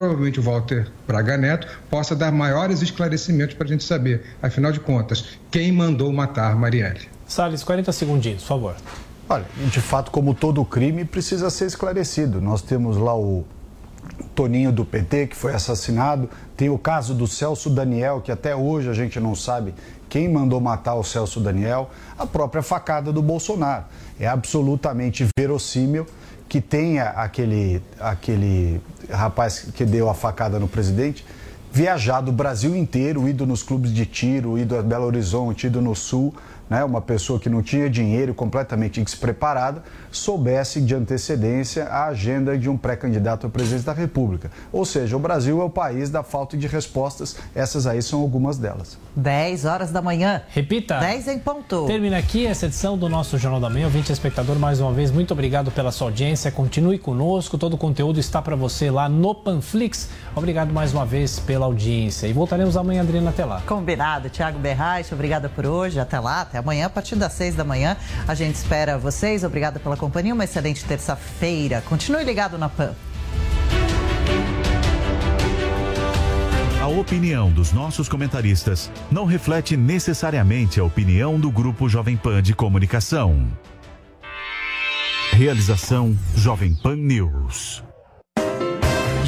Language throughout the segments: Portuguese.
provavelmente o Walter Braga Neto possa dar maiores esclarecimentos para a gente saber, afinal de contas, quem mandou matar Marielle. Salles, 40 segundinhos, por favor. Olha, de fato, como todo crime, precisa ser esclarecido. Nós temos lá o Toninho do PT, que foi assassinado, tem o caso do Celso Daniel, que até hoje a gente não sabe quem mandou matar o Celso Daniel, a própria facada do Bolsonaro. É absolutamente verossímil que tenha aquele, aquele rapaz que deu a facada no presidente viajado o Brasil inteiro, ido nos clubes de tiro, ido a Belo Horizonte, ido no Sul, né, uma pessoa que não tinha dinheiro, completamente despreparada, soubesse de antecedência a agenda de um pré-candidato à presidência da República. Ou seja, o Brasil é o país da falta de respostas, essas aí são algumas delas. 10 horas da manhã. Repita. 10 em ponto. Termina aqui essa edição do nosso Jornal da Manhã. Ouvinte espectador, mais uma vez, muito obrigado pela sua audiência. Continue conosco, todo o conteúdo está para você lá no Panflix. Obrigado mais uma vez pela audiência. E voltaremos amanhã, Adriana, até lá. Combinado. Tiago Berraich, obrigada por hoje. Até lá, até amanhã, a partir das 6 da manhã. A gente espera vocês. Obrigada pela companhia. Uma excelente terça-feira. Continue ligado na PAN. A opinião dos nossos comentaristas não reflete necessariamente a opinião do Grupo Jovem Pan de Comunicação. Realização Jovem Pan News.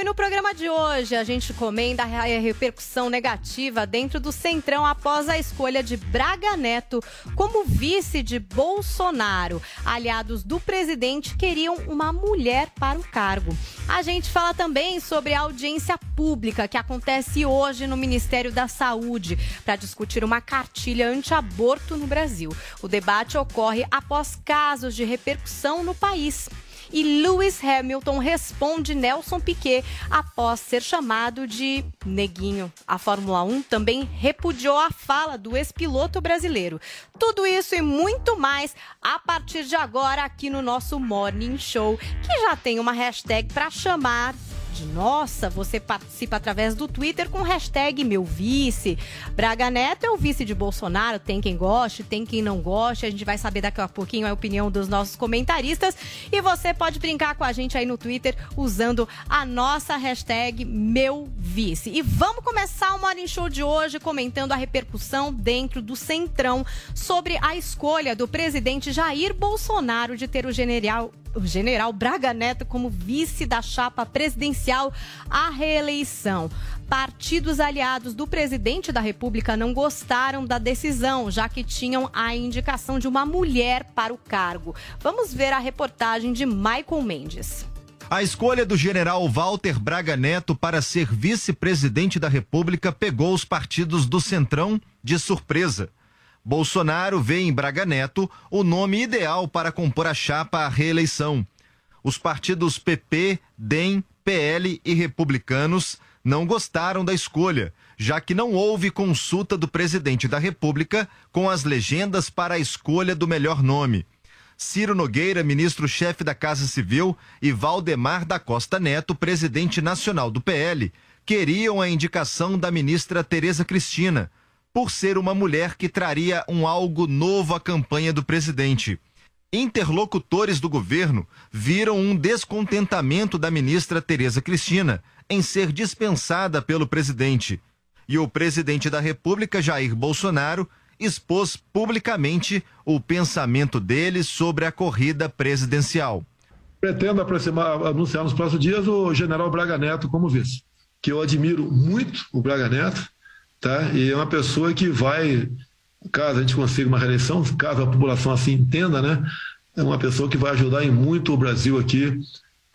E no programa de hoje a gente comenta a repercussão negativa dentro do Centrão após a escolha de Braga Neto como vice de Bolsonaro. Aliados do presidente queriam uma mulher para o cargo. A gente fala também sobre a audiência pública que acontece hoje no Ministério da Saúde para discutir uma cartilha anti-aborto no Brasil. O debate ocorre após casos de repercussão no país. E Lewis Hamilton responde Nelson Piquet após ser chamado de neguinho. A Fórmula 1 também repudiou a fala do ex-piloto brasileiro. Tudo isso e muito mais a partir de agora aqui no nosso Morning Show, que já tem uma hashtag para chamar nossa, você participa através do Twitter com hashtag meu vice. Braga Neto é o vice de Bolsonaro, tem quem goste, tem quem não goste. A gente vai saber daqui a pouquinho a opinião dos nossos comentaristas. E você pode brincar com a gente aí no Twitter usando a nossa hashtag meu vice. E vamos começar o Morning Show de hoje comentando a repercussão dentro do Centrão sobre a escolha do presidente Jair Bolsonaro de ter o general o general Braga Neto como vice da chapa presidencial à reeleição. Partidos aliados do presidente da República não gostaram da decisão, já que tinham a indicação de uma mulher para o cargo. Vamos ver a reportagem de Michael Mendes. A escolha do general Walter Braga Neto para ser vice-presidente da República pegou os partidos do Centrão de surpresa. Bolsonaro vê em Braga Neto o nome ideal para compor a chapa à reeleição. Os partidos PP, DEM, PL e Republicanos não gostaram da escolha, já que não houve consulta do presidente da República com as legendas para a escolha do melhor nome. Ciro Nogueira, ministro-chefe da Casa Civil, e Valdemar da Costa Neto, presidente nacional do PL, queriam a indicação da ministra Tereza Cristina, por ser uma mulher que traria um algo novo à campanha do presidente. Interlocutores do governo viram um descontentamento da ministra Tereza Cristina em ser dispensada pelo presidente. E o presidente da República, Jair Bolsonaro, expôs publicamente o pensamento dele sobre a corrida presidencial. Pretendo anunciar nos próximos dias o general Braga Neto como vice, que eu admiro muito o Braga Neto, tá? E é uma pessoa que vai caso a gente consiga uma reeleição, caso a população assim entenda, né? É uma pessoa que vai ajudar em muito o Brasil aqui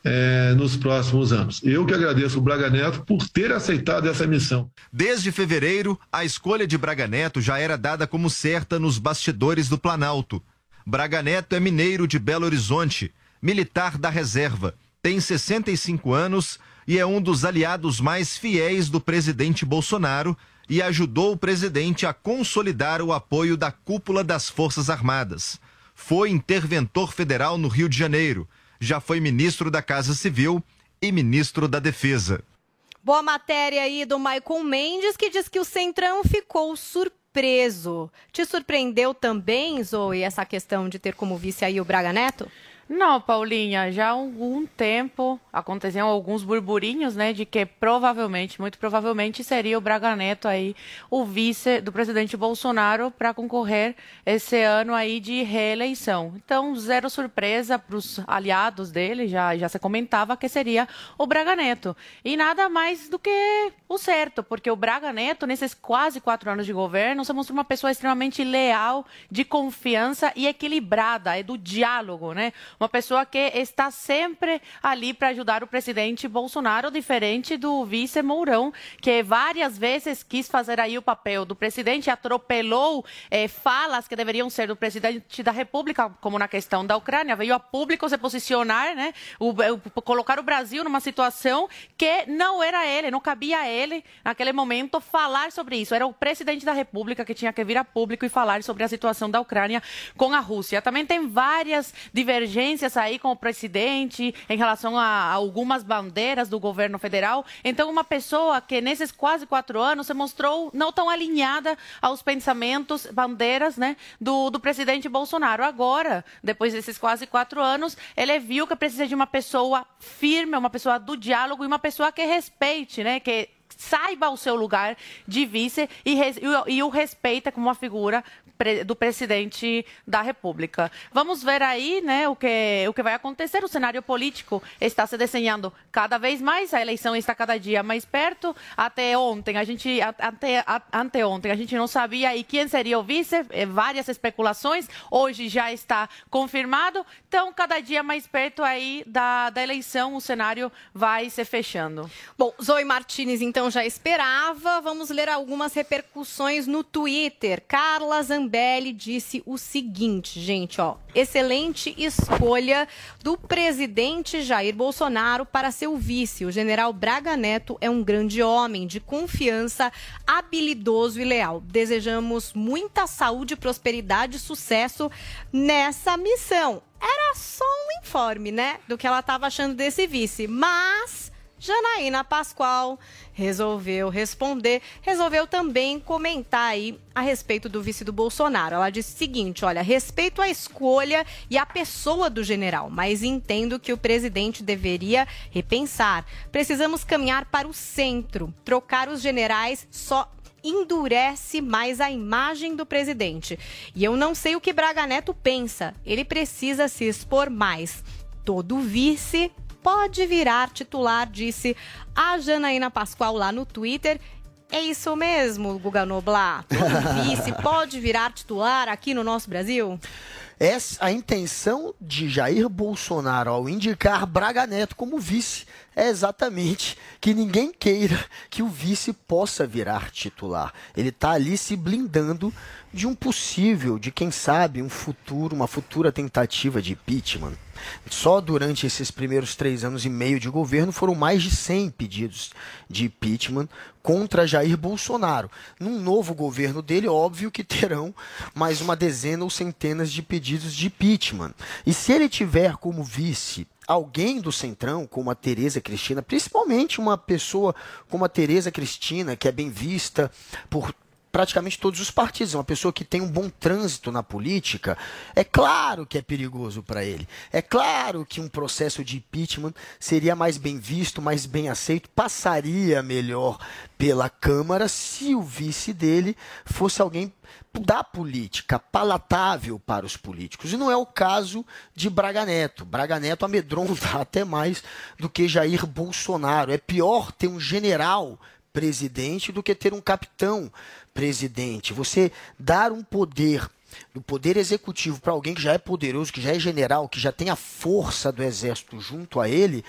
é, nos próximos anos. Eu que agradeço o Braga Neto por ter aceitado essa missão. Desde fevereiro, a escolha de Braga Neto já era dada como certa nos bastidores do Planalto. Braga Neto é mineiro de Belo Horizonte, militar da reserva, tem 65 anos e é um dos aliados mais fiéis do presidente Bolsonaro e ajudou o presidente a consolidar o apoio da cúpula das Forças Armadas. Foi interventor federal no Rio de Janeiro, já foi ministro da Casa Civil e ministro da Defesa. Boa matéria aí do Michael Mendes, que diz que o Centrão ficou surpreso. Te surpreendeu também, Zoe, essa questão de ter como vice aí o Braga Neto? Não, Paulinha, já há algum tempo aconteciam alguns burburinhos, né, de que provavelmente, muito provavelmente, seria o Braga Neto aí o vice do presidente Bolsonaro para concorrer esse ano aí de reeleição. Então, zero surpresa para os aliados dele, já, já se comentava que seria o Braga Neto. E nada mais do que o certo, porque o Braga Neto, nesses quase quatro anos de governo, se mostrou uma pessoa extremamente leal, de confiança e equilibrada, é do diálogo, né? Uma pessoa que está sempre ali para ajudar o presidente Bolsonaro, diferente do vice Mourão, que várias vezes quis fazer aí o papel do presidente, atropelou eh, falas que deveriam ser do presidente da República, como na questão da Ucrânia, veio a público se posicionar, né? O, o- colocar o Brasil numa situação que não era ele, não cabia a ele, naquele momento, falar sobre isso. Era o presidente da República que tinha que vir a público e falar sobre a situação da Ucrânia com a Rússia. Também tem várias divergências aí com o presidente em relação a, a algumas bandeiras do governo federal. Então, uma pessoa que nesses quase quatro anos se mostrou não tão alinhada aos pensamentos, bandeiras, né, do, do presidente Bolsonaro. Agora, depois desses quase quatro anos, ele viu que precisa de uma pessoa firme, uma pessoa do diálogo e uma pessoa que respeite, né, que saiba o seu lugar de vice e, e e o respeita como uma figura do presidente da República. Vamos ver aí né, o, que, o que vai acontecer. O cenário político está se desenhando cada vez mais, a eleição está cada dia mais perto. Até ontem, a gente, até, anteontem, a gente não sabia aí quem seria o vice, eh, várias especulações. Hoje já está confirmado. Então, cada dia mais perto aí da, da eleição, o cenário vai se fechando. Bom, Zoe Martinez então já esperava. Vamos ler algumas repercussões no Twitter. Carla Zambelli disse o seguinte, gente, ó. Excelente escolha do presidente Jair Bolsonaro para seu vice. O general Braga Neto é um grande homem de confiança, habilidoso e leal. Desejamos muita saúde, prosperidade e sucesso nessa missão. Era só um informe, né, do que ela estava achando desse vice, mas Janaína Pascoal resolveu responder, resolveu também comentar aí a respeito do vice do Bolsonaro. Ela disse o seguinte: olha, respeito a escolha e a pessoa do general, mas entendo que o presidente deveria repensar. Precisamos caminhar para o centro. Trocar os generais só endurece mais a imagem do presidente. E eu não sei o que Braga Neto pensa. Ele precisa se expor mais. Todo vice pode virar titular, disse a Janaína Pascoal lá no Twitter. É isso mesmo, Guga Noblar. Todo vice pode virar titular aqui no nosso Brasil? Essa, a intenção de Jair Bolsonaro ao indicar Braga Neto como vice é exatamente que ninguém queira que o vice possa virar titular. Ele está ali se blindando de um possível, de quem sabe, um futuro, uma futura tentativa de impeachment. Só durante esses primeiros três anos e meio de governo foram mais de 100 pedidos de impeachment contra Jair Bolsonaro. Num novo governo dele, óbvio que terão mais uma dezena ou centenas de pedidos de impeachment. E se ele tiver como vice alguém do Centrão, como a Tereza Cristina, principalmente uma pessoa como a Tereza Cristina, que é bem vista por praticamente todos os partidos, uma pessoa que tem um bom trânsito na política, é claro que é perigoso para ele. É claro que um processo de impeachment seria mais bem visto, mais bem aceito, passaria melhor pela Câmara se o vice dele fosse alguém da política, palatável para os políticos. E não é o caso de Braga Neto. Braga Neto amedronta até mais do que Jair Bolsonaro. É pior ter um general presidente do que ter um capitão presidente. Você dar um poder do poder executivo para alguém que já é poderoso, que já é general, que já tem a força do exército junto a ele,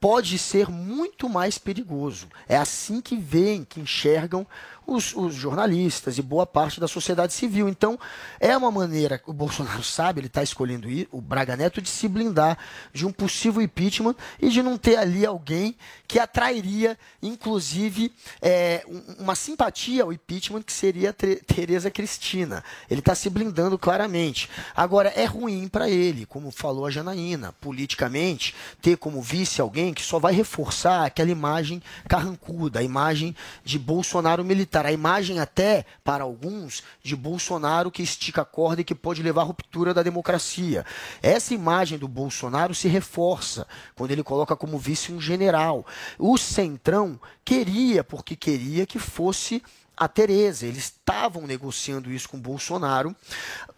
pode ser muito mais perigoso. É assim que veem, que enxergam os, os jornalistas e boa parte da sociedade civil. Então, é uma maneira, o Bolsonaro sabe, ele está escolhendo ir, o Braga Neto, de se blindar de um possível impeachment e de não ter ali alguém que atrairia, inclusive, é, um- uma simpatia ao impeachment, que seria a Tereza Cristina. Ele está se blindando claramente. Agora, é ruim para ele, como falou a Janaína, politicamente, ter como vice alguém que só vai reforçar aquela imagem carrancuda, a imagem de Bolsonaro a imagem até, para alguns, de Bolsonaro que estica a corda e que pode levar à ruptura da democracia. Essa imagem do Bolsonaro se reforça quando ele coloca como vice um general. O Centrão queria, porque queria que fosse a Tereza. Eles estavam negociando isso com Bolsonaro.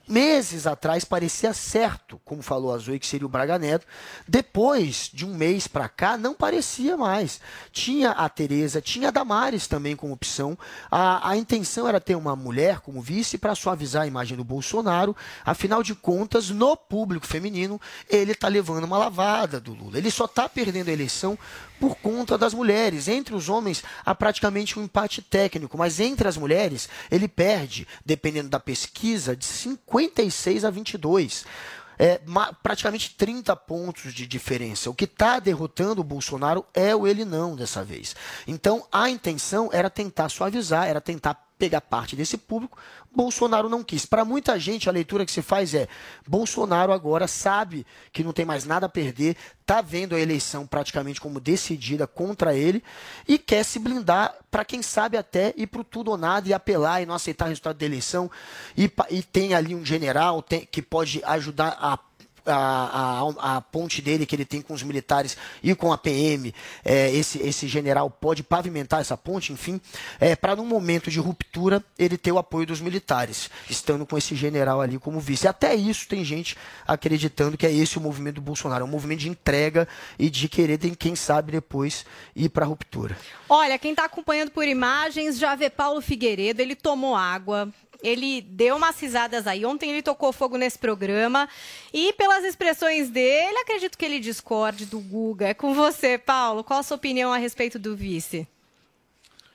Meses atrás parecia certo, como falou a Zoe, que seria o Braga Neto. Depois de um mês para cá, não parecia mais. Tinha a Tereza, tinha a Damares também como opção. A, a intenção era ter uma mulher como vice para suavizar a imagem do Bolsonaro. Afinal de contas, no público feminino, ele está levando uma lavada do Lula. Ele só está perdendo a eleição por conta das mulheres. Entre os homens, há praticamente um empate técnico, mas entre as mulheres, ele perde, dependendo da pesquisa, de 56 a 22. É, praticamente 30 pontos de diferença. O que está derrotando o Bolsonaro é o ele não dessa vez. Então, a intenção era tentar suavizar, era tentar pegar parte desse público. Bolsonaro não quis. Para muita gente, a leitura que se faz é: Bolsonaro agora sabe que não tem mais nada a perder, está vendo a eleição praticamente como decidida contra ele e quer se blindar para quem sabe até ir para o tudo ou nada e apelar e não aceitar o resultado da eleição. E, e tem ali um general tem- que pode ajudar a a, a, a ponte dele que ele tem com os militares e com a PM, é, esse, esse general pode pavimentar essa ponte, enfim, é, para num momento de ruptura ele ter o apoio dos militares, estando com esse general ali como vice. Até isso tem gente acreditando que é esse o movimento do Bolsonaro, é um movimento de entrega e de querer, quem sabe depois ir para a ruptura. Olha, quem está acompanhando por imagens já vê Paulo Figueiredo, ele tomou água, ele deu umas risadas aí. Ontem ele tocou fogo nesse programa. E pelas expressões dele, acredito que ele discorde do Guga. É com você, Paulo. Qual a sua opinião a respeito do vice?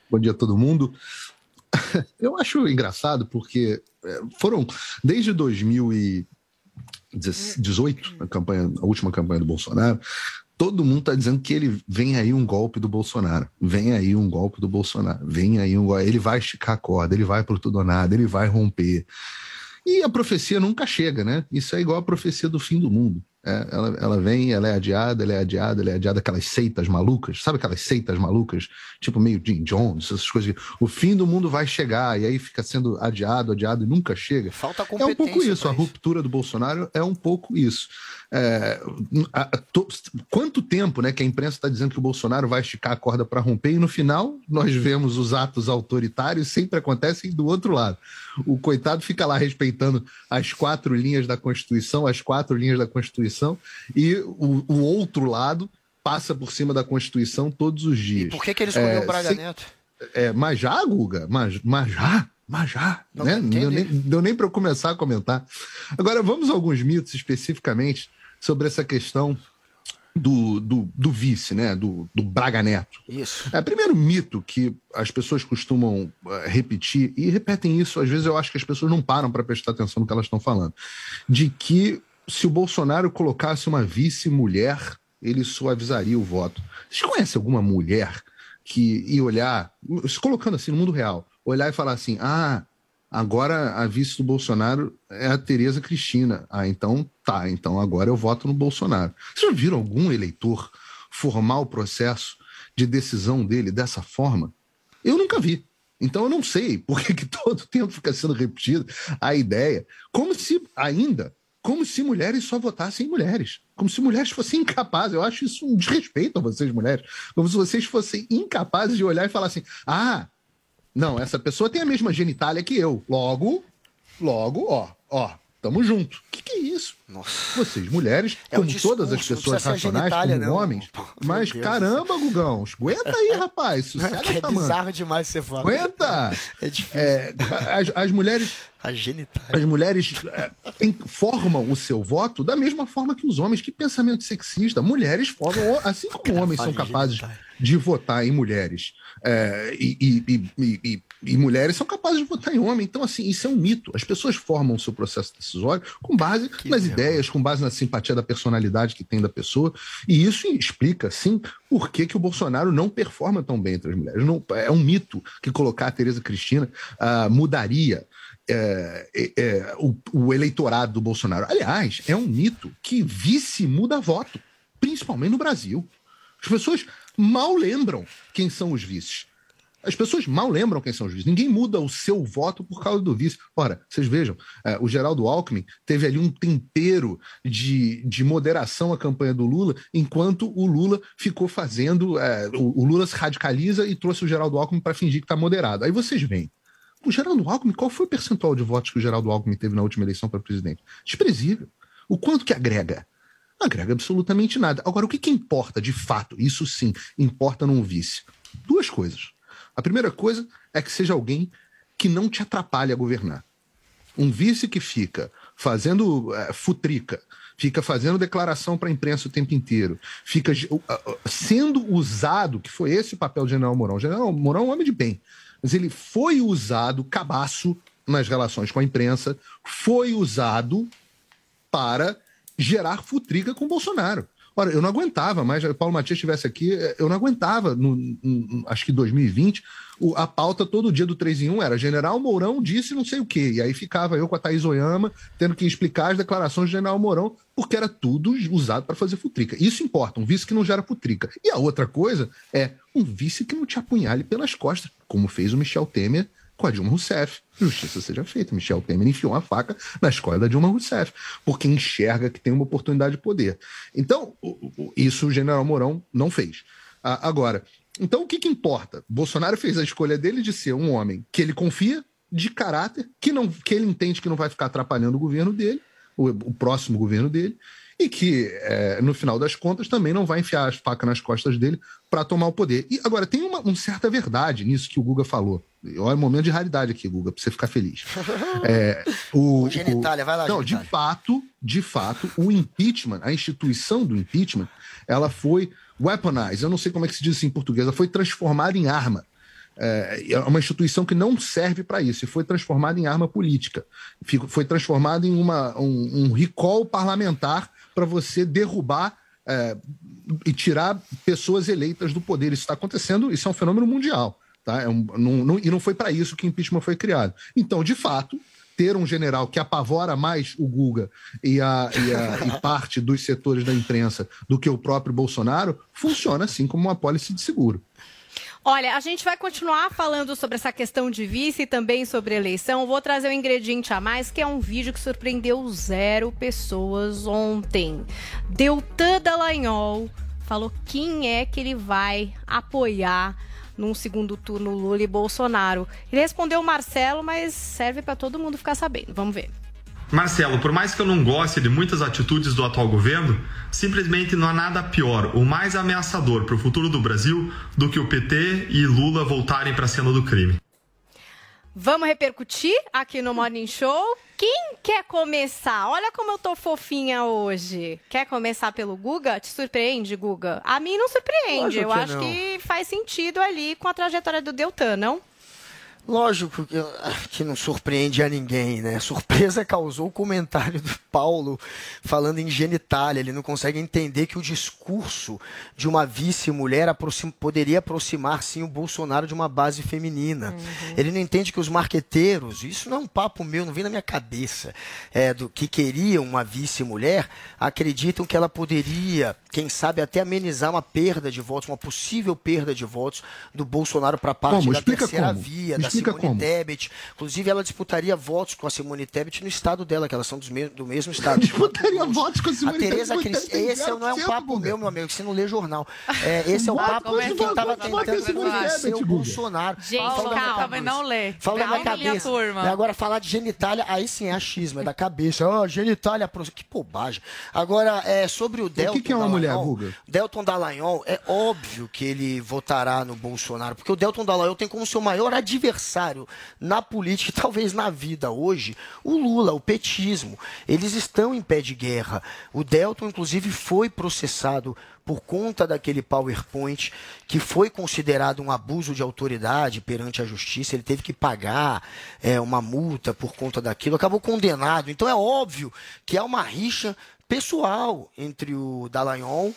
Bom dia a todo mundo. Eu acho engraçado porque é, foram desde 2018, a, campanha, a última campanha do Bolsonaro, todo mundo está dizendo que ele vem aí um golpe do Bolsonaro, vem aí um golpe do Bolsonaro, vem aí um golpe, ele vai esticar a corda, ele vai por tudo ou nada, ele vai romper. E a profecia nunca chega, né? Isso é igual a profecia do fim do mundo. É, ela, ela vem, ela é adiada, ela é adiada, ela é adiada, aquelas seitas malucas, sabe aquelas seitas malucas, tipo meio Jim Jones, essas coisas. O fim do mundo vai chegar, e aí fica sendo adiado, adiado e nunca chega. Falta É um pouco competência isso, a ruptura do Bolsonaro é um pouco isso. É, a- to- quanto tempo né, que a imprensa está dizendo que o Bolsonaro vai esticar a corda para romper, e no final nós vemos os atos autoritários sempre acontecem do outro lado. O coitado fica lá respeitando as quatro linhas da Constituição, as quatro linhas da Constituição, e o, o outro lado passa por cima da Constituição todos os dias. Por que, que ele escolheu É, o Braga sem- Neto? é, mas já, Guga? Mas, mas já? Mas já? Não né? deu nem, deu nem para eu começar a comentar. Agora, vamos a alguns mitos especificamente sobre essa questão do, do, do vice, né? Do, do Braga Neto. Isso. É, primeiro mito que as pessoas costumam eh, repetir, e repetem isso, às vezes eu acho que as pessoas não param para prestar atenção no que elas estão falando, de que se o Bolsonaro colocasse uma vice-mulher, ele suavizaria o voto. Vocês conhecem alguma mulher que ia olhar, se colocando assim no mundo real, olhar e falar assim: ah, agora a vice do Bolsonaro é a Tereza Cristina. Ah, então tá, então agora eu voto no Bolsonaro. Vocês já viram algum eleitor formar o processo de decisão dele dessa forma? Eu nunca vi. Então eu não sei por que, que todo tempo fica sendo repetido a ideia, como se ainda, como se mulheres só votassem em mulheres, como se mulheres fossem incapazes. Eu acho isso um desrespeito a vocês, mulheres, como se vocês fossem incapazes de olhar e falar assim: ah, não, essa pessoa tem a mesma genitália que eu. Logo, logo, ó, ó, tamo junto. O que, que é isso? Vocês, mulheres, É como discurso, todas as pessoas racionais, genitália, como não. homens. Mas Deus caramba, Gugão, aguenta aí, rapaz. Sossega é mão. bizarro demais você falar. Aguenta! É difícil. É, as, as mulheres. A genitália. As mulheres é, formam o seu voto da mesma forma que os homens. Que pensamento sexista. Mulheres formam, assim como homens são capazes de votar em mulheres. É, e, e- e- e- mulheres são capazes de votar em homem. Então, assim, isso é um mito. As pessoas formam o seu processo decisório com base nas ideias, com base na simpatia da personalidade que tem da pessoa. E isso explica, sim, por que, que o Bolsonaro não performa tão bem entre as mulheres. Não- é um mito que colocar a Tereza Cristina ah, mudaria é, é, é, o, o eleitorado do Bolsonaro. Aliás, é um mito que vice muda voto, principalmente no Brasil. As pessoas mal lembram quem são os vices. As pessoas mal lembram quem são os vices. Ninguém muda o seu voto por causa do vice. Ora, vocês vejam, é, o Geraldo Alckmin teve ali um tempero de, de moderação à campanha do Lula, enquanto o Lula ficou fazendo. é, o, o Lula se radicaliza e trouxe o Geraldo Alckmin para fingir que está moderado. Aí vocês veem. O Geraldo Alckmin, qual foi o percentual de votos que o Geraldo Alckmin teve na última eleição para presidente? Desprezível. O quanto que agrega? Não agrega absolutamente nada. Agora, o que, que importa de fato? Isso sim, importa num vice. Duas coisas. A primeira coisa é que seja alguém que não te atrapalhe a governar. Um vice que fica fazendo eh, futrica, fica fazendo declaração para a imprensa o tempo inteiro, fica sendo usado, que foi esse o papel do General Mourão. O General Mourão é um homem de bem, mas ele foi usado cabaço nas relações com a imprensa, foi usado para gerar futrica com Bolsonaro. Ora, eu não aguentava mais, o Paulo Matias estivesse aqui, eh, eu não aguentava, no, no- acho que 2020, o- a pauta todo dia do 3 em 1 era General Mourão disse não sei o quê. E aí ficava eu com a Thaís Oyama tendo que explicar as declarações do General Mourão, porque era tudo usado para fazer futrica. Isso importa, um vice que não gera futrica. E a outra coisa é um vice que não te apunhale pelas costas, como fez o Michel Temer com a Dilma Rousseff. Justiça seja feita. Michel Temer enfiou uma faca na escola da Dilma Rousseff, porque enxerga que tem uma oportunidade de poder. Então, isso o general Mourão não fez. Agora, então o que, que importa? Bolsonaro fez a escolha dele de ser um homem que ele confia, de caráter, que, não, que ele entende que não vai ficar atrapalhando o governo dele, o, o próximo governo dele, e que, eh, no final das contas, também não vai enfiar as facas nas costas dele para tomar o poder. E agora, tem uma, uma certa verdade nisso que o Guga falou. Olha, um momento de raridade aqui, Guga, para você ficar feliz. É, o, O genitália, vai lá, Não, de genitália. fato, de fato, o impeachment, a instituição do impeachment, ela foi weaponized, eu não sei como é que se diz isso em português, ela foi transformada em arma. É é uma instituição que não serve para isso, e foi transformada em arma política. Foi transformada em uma, um, um recall parlamentar para você derrubar é, e tirar pessoas eleitas do poder. Isso está acontecendo, isso é um fenômeno mundial. Tá? É um- não- não- e não foi para isso que impeachment foi criado. Então, de fato, ter um general que apavora mais o Guga e, a, e, a- e parte dos setores da imprensa do que o próprio Bolsonaro funciona assim como uma pólice de seguro. Olha, a gente vai continuar falando sobre essa questão de vice e também sobre eleição. Vou trazer um ingrediente a mais, que é um vídeo que surpreendeu zero pessoas ontem. Deltan Dallagnol falou quem é que ele vai apoiar num segundo turno Lula e Bolsonaro. Ele respondeu Marcelo, mas serve para todo mundo ficar sabendo. Vamos ver. Marcelo, por mais que eu não goste de muitas atitudes do atual governo, simplesmente não há nada pior ou mais ameaçador para o futuro do Brasil do que o PT e Lula voltarem para a cena do crime. Vamos repercutir aqui no Morning Show. Quem quer começar? Olha como eu tô fofinha hoje. Quer começar pelo Guga? Te surpreende, Guga? A mim não surpreende. Lógico eu acho não. que faz sentido ali com a trajetória do Deltan, não? Lógico que, que não surpreende a ninguém, né? Surpresa causou o comentário do Paulo falando em genitália. Ele não consegue entender que o discurso de uma vice-mulher aproxim- poderia aproximar, sim, o Bolsonaro de uma base feminina. Ele não entende que os marqueteiros, isso não é um papo meu, não vem na minha cabeça, é, do que queriam uma vice-mulher, acreditam que ela poderia, quem sabe, até amenizar uma perda de votos, uma possível perda de votos do Bolsonaro para a parte Como? da Explica terceira como. via, da explica Simone como? Tebet. Inclusive, ela disputaria votos com a Simone Tebet no estado dela, que elas são me- do mesmo estado. Disputaria votos com a Simone A Tereza Tebet, Esse não é um 0%, papo meu, meu amigo, que você não lê jornal. É, esse é o papo como é de que quem tava vota- vota tentando Tebet, o? Bolsonaro. Gente, Fala calma. Também não lê. Fala da minha cabeça. turma. Agora, falar de genitália, aí sim é achismo, é da cabeça. Ó, genitália, que bobagem. Agora, é, sobre o Delton que é uma mulher, Guga? Delton Dallagnol, é óbvio que ele votará no Bolsonaro, porque o Delton Dallagnol tem como seu maior adversário na política e talvez na vida hoje o Lula, o petismo. Eles estão em pé de guerra. O Delton, inclusive, foi processado por conta daquele PowerPoint que foi considerado um abuso de autoridade perante a justiça. Ele teve que pagar é, uma multa por conta daquilo, acabou condenado. Então é óbvio que há uma rixa pessoal entre o Dallagnol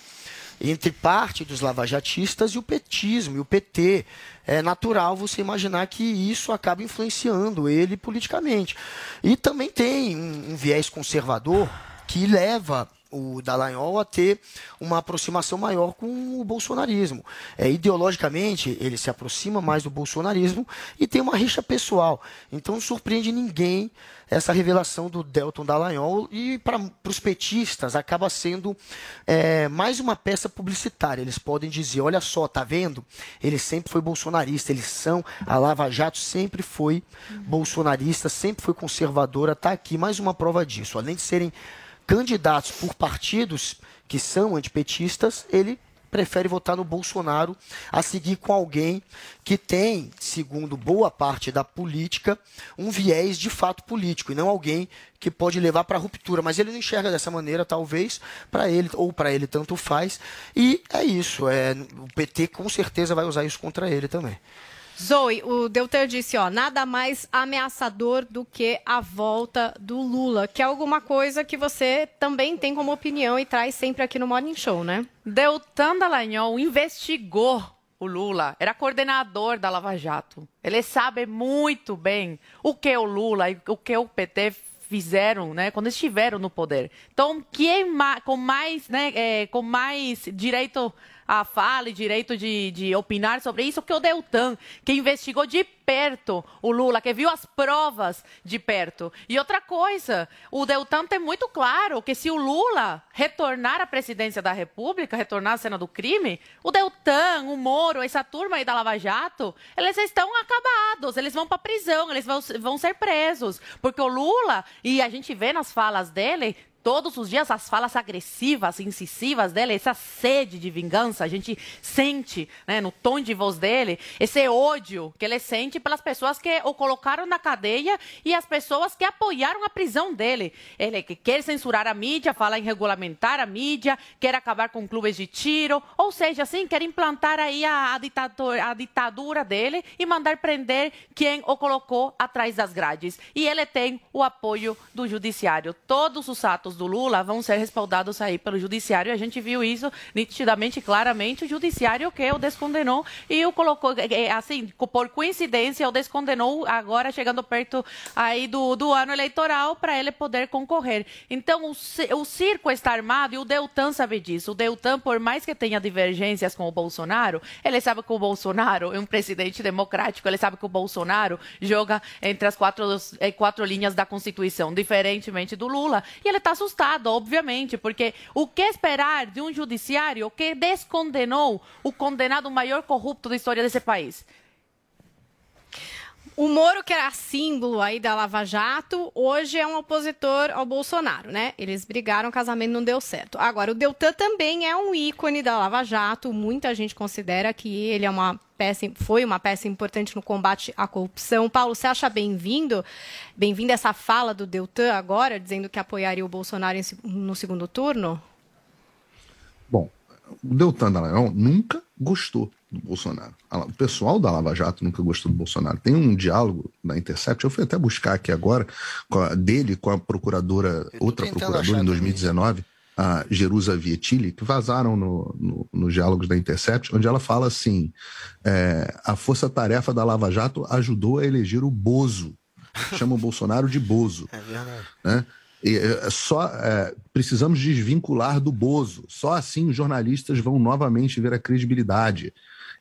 entre parte dos lavajatistas e o petismo e o PT. É natural você imaginar que isso acaba influenciando ele politicamente. E também tem um, um viés conservador que leva o Dallagnol a ter uma aproximação maior com o bolsonarismo. É, ideologicamente, ele se aproxima mais do bolsonarismo e tem uma rixa pessoal. Então não surpreende ninguém essa revelação do Delton Dallagnol e para os petistas acaba sendo é, mais uma peça publicitária. Eles podem dizer, olha só, tá vendo? Ele sempre foi bolsonarista, eles são, a Lava Jato sempre foi bolsonarista, sempre foi conservadora, tá aqui mais uma prova disso. Além de serem candidatos por partidos que são antipetistas, ele prefere votar no Bolsonaro a seguir com alguém que tem, segundo boa parte da política, um viés de fato político e não alguém que pode levar para a ruptura. Mas ele não enxerga dessa maneira, talvez, para ele ou para ele tanto faz. E é isso. É, o PT com certeza vai usar isso contra ele também. Zoe, o Deltan disse, ó, nada mais ameaçador do que a volta do Lula, que é alguma coisa que você também tem como opinião e traz sempre aqui no Morning Show, né? Deltan Dallagnol investigou o Lula, era coordenador da Lava Jato. Ele sabe muito bem o que o Lula e o que o PT fizeram, né, quando estiveram no poder. Então, quem com mais, né, é, com mais direito à fala e direito de, de opinar sobre isso que o Deltan, que investigou de perto o Lula, que viu as provas de perto. E outra coisa, o Deltan tem muito claro que se o Lula retornar à presidência da República, retornar à cena do crime, o Deltan, o Moro, essa turma aí da Lava Jato, eles estão acabados, eles vão para prisão, eles vão, vão ser presos. Porque o Lula, e a gente vê nas falas dele, todos os dias as falas agressivas, incisivas dele, essa sede de vingança, a gente sente né, no tom de voz dele, esse ódio que ele sente pelas pessoas que o colocaram na cadeia e as pessoas que apoiaram a prisão dele. Ele que quer censurar a mídia, fala em regulamentar a mídia, quer acabar com clubes de tiro, ou seja, assim, quer implantar aí a, a, ditador, a ditadura dele e mandar prender quem o colocou atrás das grades. E ele tem o apoio do judiciário. Todos os atos do Lula vão ser respaldados aí pelo judiciário. A gente viu isso nitidamente, claramente. O judiciário que o descondenou e o colocou, é, assim, por coincidência, o descondenou agora chegando perto aí do, do ano eleitoral para ele poder concorrer. Então, o, o circo está armado e o Deltan sabe disso. O Deltan, por mais que tenha divergências com o Bolsonaro, ele sabe que o Bolsonaro é um presidente democrático, ele sabe que o Bolsonaro joga entre as quatro, eh, quatro linhas da Constituição, diferentemente do Lula. E ele está assustado, obviamente, porque o que esperar de um judiciário que descondenou o condenado maior corrupto da história desse país? O Moro, que era símbolo aí da Lava Jato, hoje é um opositor ao Bolsonaro, né? Eles brigaram, o casamento não deu certo. Agora, o Deltan também é um ícone da Lava Jato. Muita gente considera que ele é uma peça, foi uma peça importante no combate à corrupção. Paulo, você acha bem-vindo? Bem-vinda essa fala do Deltan agora, dizendo que apoiaria o Bolsonaro no segundo turno? Bom, o Deltan Dallagnol nunca gostou do Bolsonaro. A la- O pessoal da Lava Jato nunca gostou do Bolsonaro. Tem um diálogo da Intercept, eu fui até buscar aqui agora, com a- dele com a procuradora, outra procuradora em também. 2019, a Jerusa Vietilli, que vazaram no, no- nos diálogos da Intercept, onde ela fala assim: é, a força-tarefa da Lava Jato ajudou a eleger o Bozo. Chama o Bolsonaro de Bozo É verdade. né? E, é, só é, precisamos desvincular do Bozo. Só assim os jornalistas vão novamente ver a credibilidade.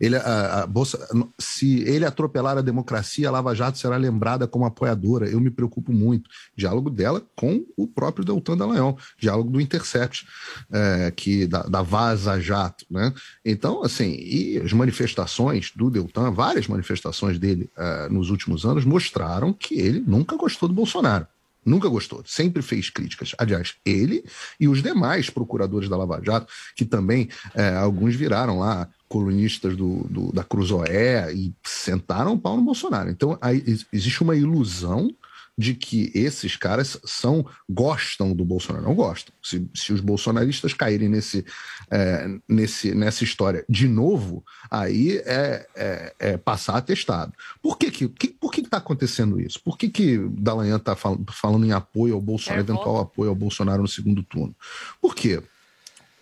Ele, a, a Bolsa, se ele atropelar a democracia, a Lava Jato será lembrada como apoiadora. Eu me preocupo muito. Diálogo dela com o próprio Deltan Dallagnol, diálogo do Intercept, é, que da, da Vaza Jato, né? Então, assim, e as manifestações do Deltan, várias manifestações dele é, nos últimos anos mostraram que ele nunca gostou do Bolsonaro. Nunca gostou, sempre fez críticas. Aliás, ele e os demais procuradores da Lava Jato, que também é, alguns viraram lá colunistas do, do- da Cruzoé e sentaram o pau no Bolsonaro. Então, aí, ex- existe uma ilusão de que esses caras são gostam do Bolsonaro. Não gostam. Se, se os bolsonaristas caírem nesse, é, nesse, nessa história de novo, aí é, é, é passar atestado. Por que que, que, por que está acontecendo isso? Por que, que Dallagnol está falando em apoio ao Bolsonaro, É, eventual apoio ao Bolsonaro no segundo turno? Por quê?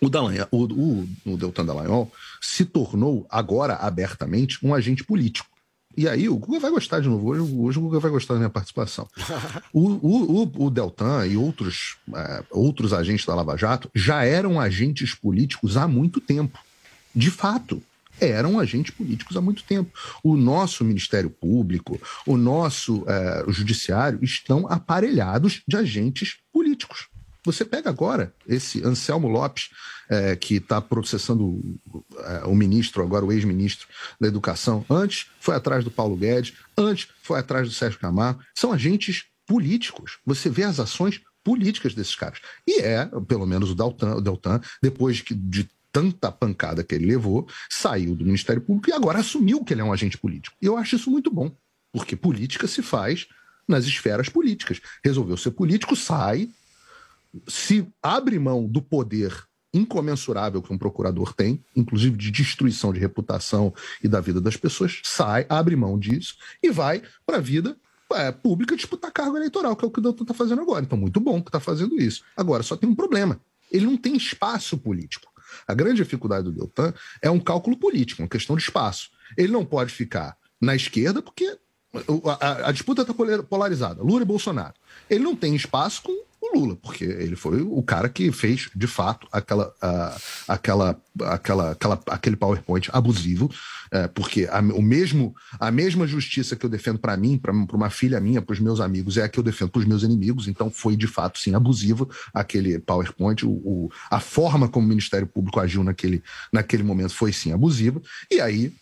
O, Dallagnol, o, o, o Deltan Dallagnol se tornou, agora abertamente, um agente político. E aí o Guga vai gostar de novo. Hoje, hoje o Guga vai gostar da minha participação. O, o, o, Deltan e outros, eh, outros agentes da Lava Jato já eram agentes políticos há muito tempo. De fato, eram agentes políticos há muito tempo. O nosso Ministério Público, o nosso eh, Judiciário estão aparelhados de agentes políticos. Você pega agora esse Anselmo Lopes, eh, que está processando eh, o ministro, agora o ex-ministro da Educação. Antes foi atrás do Paulo Guedes, antes foi atrás do Sérgio Camargo. São agentes políticos. Você vê as ações políticas desses caras. E é, pelo menos o Deltan, o Deltan depois que, de tanta pancada que ele levou, saiu do Ministério Público e agora assumiu que ele é um agente político. E eu acho isso muito bom, porque política se faz nas esferas políticas. Resolveu ser político, sai, se abre mão do poder incomensurável que um procurador tem, inclusive de destruição de reputação e da vida das pessoas, sai, abre mão disso e vai para a vida é, pública disputar cargo eleitoral, que é o que o doutor está fazendo agora. Então, muito bom que está fazendo isso. Agora, só tem um problema. Ele não tem espaço político. A grande dificuldade do Deltan é um cálculo político, uma questão de espaço. Ele não pode ficar na esquerda porque a, a- a disputa está polarizada, Lula e Bolsonaro. Ele não tem espaço com o Lula, porque ele foi o cara que fez, de fato, aquela, aquela, aquela, aquela, aquele PowerPoint abusivo, eh, porque a, o mesmo, a mesma justiça que eu defendo para mim, para uma filha minha, para os meus amigos, é a que eu defendo para os meus inimigos, então foi, de fato, sim, abusivo aquele PowerPoint, o, o- a forma como o Ministério Público agiu naquele, naquele momento foi, sim, abusiva, e aí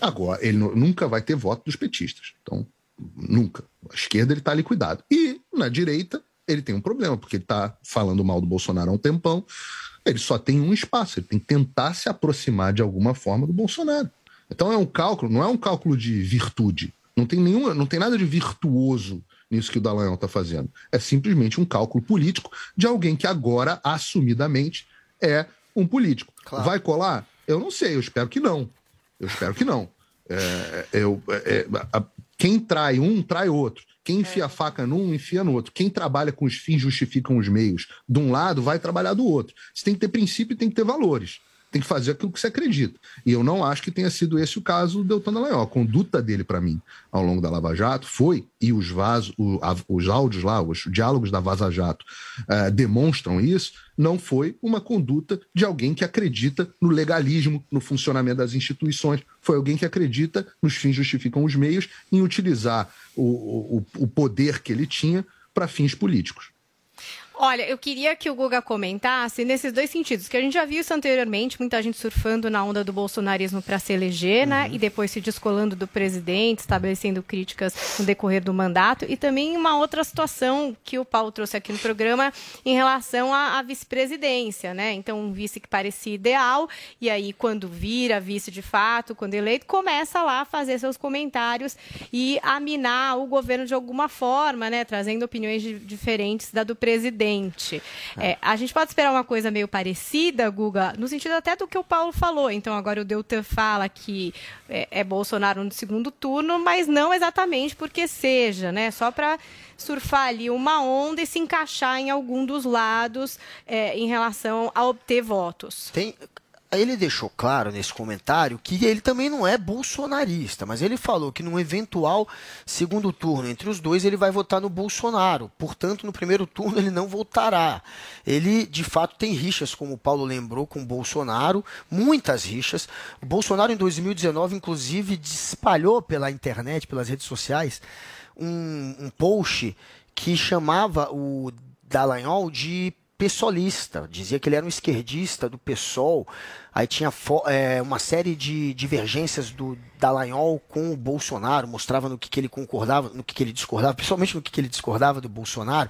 Agora, ele nu- nunca vai ter voto dos petistas. Então, nunca. A esquerda ele está liquidado. E na direita, ele tem um problema, porque ele está falando mal do Bolsonaro há um tempão. Ele só tem um espaço, ele tem que tentar se aproximar de alguma forma do Bolsonaro. Então é um cálculo, não é um cálculo de virtude. Não tem nenhuma, não tem nada de virtuoso nisso que o Dallagnol está fazendo. É simplesmente um cálculo político de alguém que agora, assumidamente, é um político. Vai colar? Eu não sei, eu espero que não. Eu espero que não. É, eu, é, a- quem trai um, trai outro. Quem enfia a faca num, enfia no outro. Quem trabalha com os fins justificam os meios. De um lado, vai trabalhar do outro. Você tem que ter princípio e tem que ter valores. Tem que fazer aquilo que você acredita. E eu não acho que tenha sido esse o caso do Deltan Dallagnol. A conduta dele, para mim, ao longo da Lava Jato, foi, e os, vasos, o- a- os áudios lá, os diálogos da Vaza Jato eh, demonstram isso, não foi uma conduta de alguém que acredita no legalismo, no funcionamento das instituições. Foi alguém que acredita nos fins justificam os meios em utilizar o, o, o poder que ele tinha para fins políticos. Olha, eu queria que o Guga comentasse nesses dois sentidos, que a gente já viu isso anteriormente, muita gente surfando na onda do bolsonarismo para se eleger, né? E depois se descolando do presidente, estabelecendo críticas no decorrer do mandato. E também uma outra situação que o Paulo trouxe aqui no programa em relação à, à vice-presidência, né? Então, um vice que parecia ideal, e aí, quando vira vice de fato, quando eleito, começa lá a fazer seus comentários e a minar o governo de alguma forma, né? Trazendo opiniões di- diferentes da do presidente. É, a gente pode esperar uma coisa meio parecida, Guga, no sentido até do que o Paulo falou. Então, agora o Deltan fala que é, é Bolsonaro no segundo turno, mas não exatamente porque seja, né? Só para surfar ali uma onda e se encaixar em algum dos lados é, em relação a obter votos. Tem, ele deixou claro nesse comentário que ele também não é bolsonarista, mas ele falou que num eventual segundo turno entre os dois ele vai votar no Bolsonaro. Portanto, no primeiro turno ele não votará. Ele, de fato, tem rixas, como o Paulo lembrou, com o Bolsonaro, muitas rixas. O Bolsonaro, em 2019, inclusive, espalhou pela internet, pelas redes sociais, um, um post que chamava o Dallagnol de pessoalista, dizia que ele era um esquerdista do PSOL, aí tinha é, uma série de divergências do Dallagnol com o Bolsonaro, mostrava no que, que ele concordava, no que, que ele discordava, principalmente no que, que ele discordava do Bolsonaro,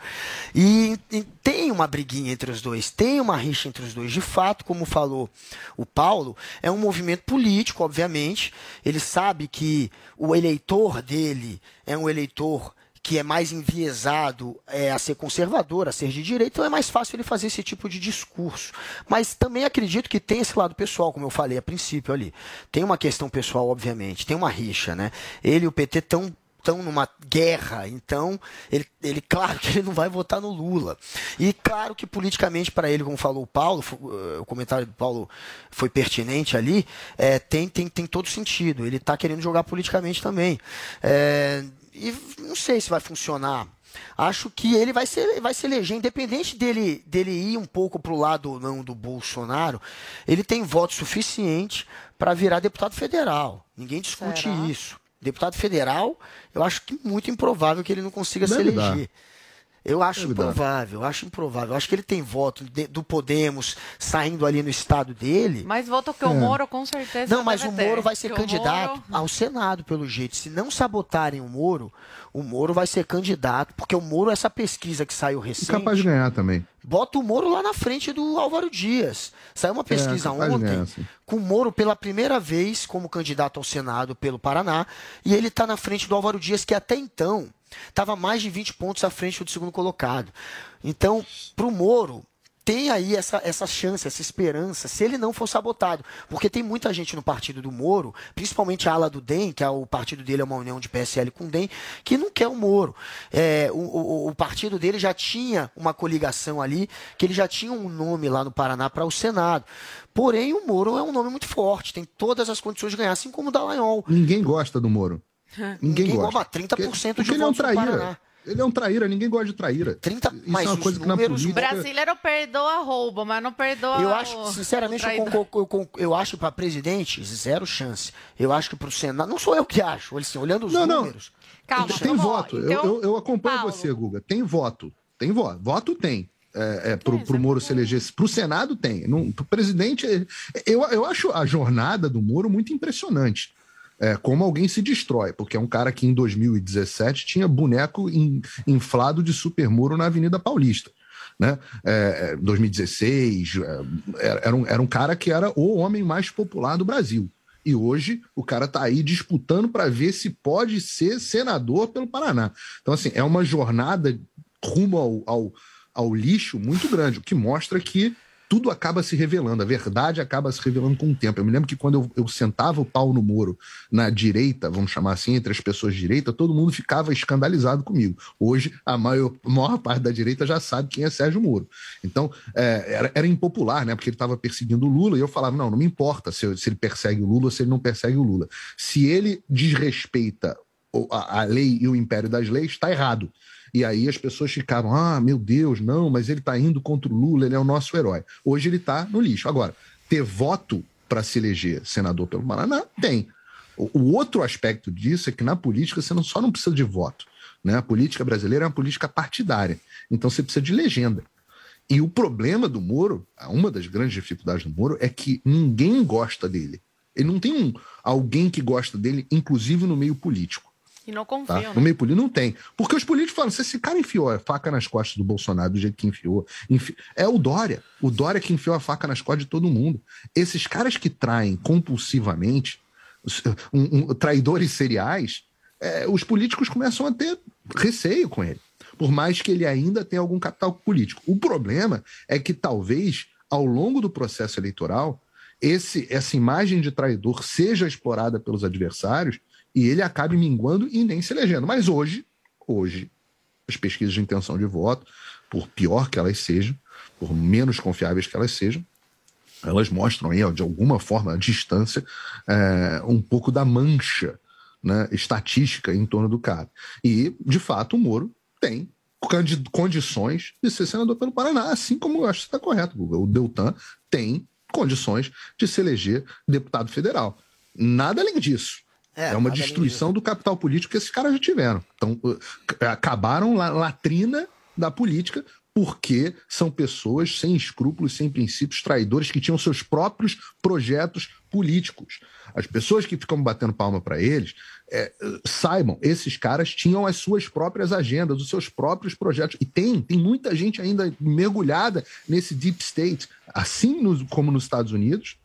e, e tem uma briguinha entre os dois, tem uma rixa entre os dois, de fato, como falou o Paulo, é um movimento político, obviamente, ele sabe que o eleitor dele é um eleitor que é mais enviesado é, a ser conservador, a ser de direita, então é mais fácil ele fazer esse tipo de discurso. Mas também acredito que tem esse lado pessoal, como eu falei a princípio ali. Tem uma questão pessoal, obviamente, tem uma rixa, né? Ele e o PT estão estão numa guerra, então ele, ele claro que ele não vai votar no Lula. E claro que politicamente para ele, como falou o Paulo, eh, o comentário do Paulo foi pertinente ali, é, tem, tem, tem todo sentido. Ele está querendo jogar politicamente também. É, e não sei se vai funcionar. Acho que ele vai se, vai se eleger, independente dele, dele ir um pouco para o lado ou não do Bolsonaro, ele tem voto suficiente para virar deputado federal. Ninguém discute Será? isso. Deputado federal, eu acho que muito improvável que ele não consiga se dar. Eu acho Deve dar. improvável, eu acho improvável. Eu acho que ele tem voto de- do Podemos saindo ali no estado dele. Mais voto que o É. Moro, com certeza. Não, mas o ter. Moro vai ser o candidato Moro- ao Senado, pelo jeito. Se não sabotarem o Moro, o Moro vai ser candidato, porque o Moro, essa pesquisa que saiu E recente, capaz de ganhar também. bota o Moro lá na frente do Álvaro Dias. Saiu uma pesquisa capaz de ontem ganhar, com o Moro pela primeira vez como candidato ao Senado pelo Paraná, e ele está na frente do Álvaro Dias, que até então estava mais de 20 pontos à frente do segundo colocado. Então, para o Moro, tem aí essa, essa chance, essa esperança, se ele não for sabotado. Porque tem muita gente no partido do Moro, principalmente a ala do DEM, que é o partido dele é uma união de PSL com DEM, que não quer o Moro. É, o, o, o partido dele já tinha uma coligação ali, que ele já tinha um nome lá no Paraná para o Senado. Porém, o Moro é um nome muito forte, tem todas as condições de ganhar, assim como o Dallagnol. Ninguém gosta do Moro. Ninguém, Ninguém gosta. gosta, 30% Porque de ele é um votos no Paraná. traíra. Ele é um traíra, ninguém gosta de traíra. 30, Isso mas é uma os coisa que na números- política... Brasileiro perdoa roubo, mas não perdoa. Eu o- acho, sinceramente, o eu, eu eu acho para presidente zero chance. Eu acho que para o Senado, não sou eu que acho, assim, olhando os Não, não. números. Calma, tem voto. Eu- Então, eu, eu acompanho Paulo. você, Guga. Tem voto. Tem voto. Voto tem. É, é, pro, pro Moro se eleger. Pro Senado tem. Não, pro presidente. é- Eu, eu acho a jornada do Moro muito impressionante. É, como alguém se destrói, porque é um cara que em 2017 tinha boneco in- inflado de Super Moro na Avenida Paulista. Né? É, é, 2016, é, era, era um, era um cara que era o homem mais popular do Brasil. E hoje o cara está aí disputando para ver se pode ser senador pelo Paraná. Então, assim, é uma jornada rumo ao, ao, ao lixo muito grande, o que mostra que tudo acaba se revelando, a verdade acaba se revelando com o tempo. Eu me lembro que quando eu, eu sentava o pau no Moro na direita, vamos chamar assim, entre as pessoas de direita, todo mundo ficava escandalizado comigo. Hoje, a maior, maior parte da direita já sabe quem é Sérgio Moro. Então, é, era, era impopular, né? Porque ele estava perseguindo o Lula, e eu falava: não, não me importa se, se ele persegue o Lula ou se ele não persegue o Lula. Se ele desrespeita a, a lei e o império das leis, está errado. E aí as pessoas ficavam, ah, meu Deus, não, mas ele está indo contra o Lula, ele é o nosso herói. Hoje ele está no lixo. Agora, ter voto para se eleger senador pelo Paraná, tem. O, outro aspecto disso é que na política você não, só não precisa de voto. Né? A política brasileira é uma política partidária. Então você precisa de legenda. E o problema do Moro, uma das grandes dificuldades do Moro, é que ninguém gosta dele. Ele não tem um, alguém que gosta dele, inclusive no meio político. E não Tá? confiam, No né? meio político não tem. Porque os políticos falam: se esse cara enfiou a faca nas costas do Bolsonaro do jeito que enfiou, enfi- é o Dória. O Dória que enfiou a faca nas costas de todo mundo. Esses caras que traem compulsivamente, um- um- traidores seriais, é, os políticos começam a ter receio com ele. Por mais que ele ainda tenha algum capital político. O problema é que talvez, ao longo do processo eleitoral, esse, essa imagem de traidor seja explorada pelos adversários e ele acabe minguando e nem se elegendo. Mas hoje, hoje, as pesquisas de intenção de voto, por pior que elas sejam, por menos confiáveis que elas sejam, elas mostram aí, ó, de alguma forma, a distância, é, um pouco da mancha né, estatística em torno do cara. E, de fato, o Moro tem condições de ser senador pelo Paraná, assim como eu acho que está correto, Guga. O Deltan tem condições de se eleger deputado federal. Nada além disso. É, É, uma destruição do capital político que esses caras já tiveram. Então, uh, acabaram la latrina da política porque são pessoas sem escrúpulos, sem princípios, traidores, que tinham seus próprios projetos políticos. As pessoas que ficam batendo palma para eles, é, uh, saibam, esses caras tinham as suas próprias agendas, os seus próprios projetos. E tem, tem muita gente ainda mergulhada nesse deep state, assim nos- como nos Estados Unidos,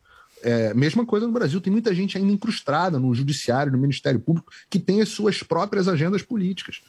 é, mesma coisa no Brasil, tem muita gente ainda incrustada no judiciário, no Ministério Público, que tem as suas próprias agendas políticas.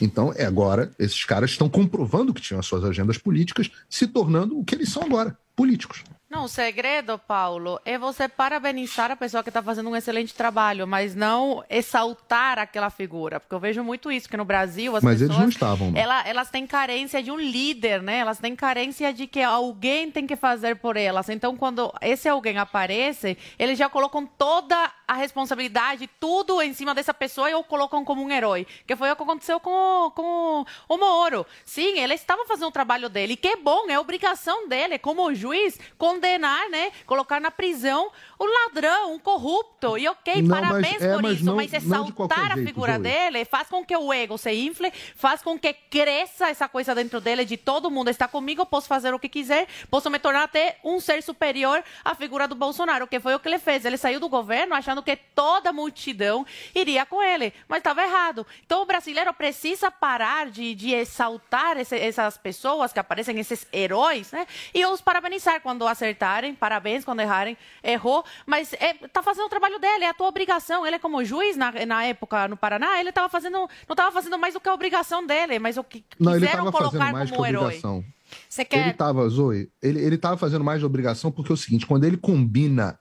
Então, é agora, esses caras estão comprovando que tinham as suas agendas políticas, se tornando o que eles são agora, políticos. Não, o segredo, Paulo, é você parabenizar a pessoa que está fazendo um excelente trabalho, mas não exaltar aquela figura. Porque eu vejo muito isso, que no Brasil as Mas eles pessoas... não estavam, não. ela- elas têm carência de um líder, né? Elas têm carência de que alguém tem que fazer por elas. Então, quando esse alguém aparece, eles já colocam toda a responsabilidade, tudo em cima dessa pessoa e o colocam como um herói. Que foi o que aconteceu com, o- com o Moro. Sim, ele estava fazendo o trabalho dele. E que bom, é obrigação dele, como juiz, condenar, né? Colocar na prisão o ladrão, um corrupto. E ok, Não, mas- parabéns é, por mas isso. não- mas de exaltar a jeito, figura Zoe. dele faz com que o ego se infle, faz com que cresça essa coisa dentro dele de todo mundo está comigo, eu posso fazer o que quiser, posso me tornar até um ser superior à figura do Bolsonaro, que foi o que ele fez. Ele saiu do governo achando que toda a multidão iria com ele, mas estava errado. Então o brasileiro precisa parar de, de exaltar esse- essas pessoas que aparecem, esses heróis, né? E os parabenizar quando acertarem, parabéns quando errarem, errou, mas é, tá fazendo o trabalho dele, é a tua obrigação. Ele como juiz na, na época no Paraná, ele estava fazendo, não estava fazendo mais do que a obrigação dele, mas o que Não, ele quiseram estava fazendo colocar mais que como herói. obrigação. Você Ele quer estava, Zoe, ele ele estava fazendo mais de obrigação porque é o seguinte, quando ele combina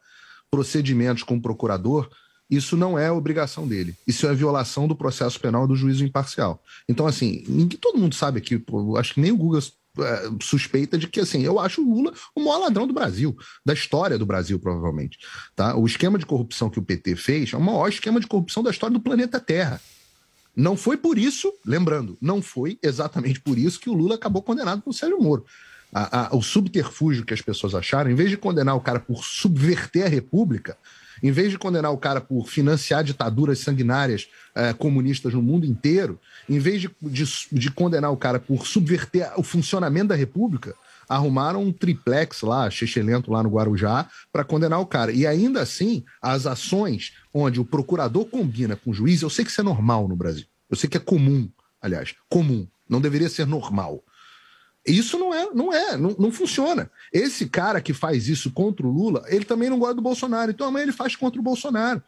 procedimentos com o procurador, isso não é obrigação dele. Isso é violação do processo penal do juízo imparcial. Então, assim, ninguém, todo mundo sabe aqui, pô, acho que nem o Google é, suspeita de que, assim, eu acho o Lula o maior ladrão do Brasil, da história do Brasil, provavelmente. Tá? O esquema de corrupção que o PT fez é o maior esquema de corrupção da história do planeta Terra. Não foi por isso, lembrando, não foi exatamente por isso que o Lula acabou condenado por Sérgio Moro. A- a- o subterfúgio que as pessoas acharam, em vez de condenar o cara por subverter a República, em vez de condenar o cara por financiar ditaduras sanguinárias eh, comunistas no mundo inteiro, em vez de, de, de condenar o cara por subverter o funcionamento da República, arrumaram um triplex lá, chechelento lá no Guarujá, para condenar o cara. E ainda assim, as ações onde o procurador combina com o juiz, eu sei que isso é normal no Brasil. Eu sei que é comum, aliás, comum. Não deveria ser normal. Isso não é, não é, não, não funciona. Esse cara que faz isso contra o Lula, ele também não gosta do Bolsonaro. Então amanhã ele faz contra o Bolsonaro.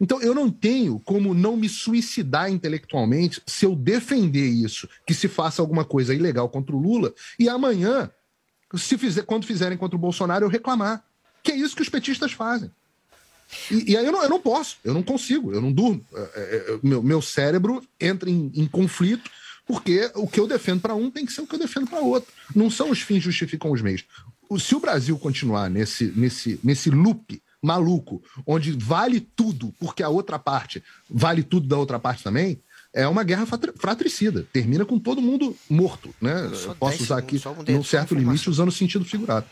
Então eu não tenho como não me suicidar intelectualmente se eu defender isso, que se faça alguma coisa ilegal contra o Lula, e amanhã, se fizer, quando fizerem contra o Bolsonaro, eu reclamar. Que é isso que os petistas fazem. E, e aí eu não, eu não posso, eu não consigo, eu não durmo. É, é, é, meu, meu cérebro entra em, em conflito, porque o que eu defendo para um tem que ser o que eu defendo para outro. Não são os fins justificam os meios. Se o Brasil continuar nesse, nesse, nesse loop maluco, onde vale tudo, porque a outra parte vale tudo da outra parte também, é uma guerra fratri- fratricida. Termina com todo mundo morto. Né? Posso 10 usar aqui, segundos, um num certo limite, usando o sentido figurado.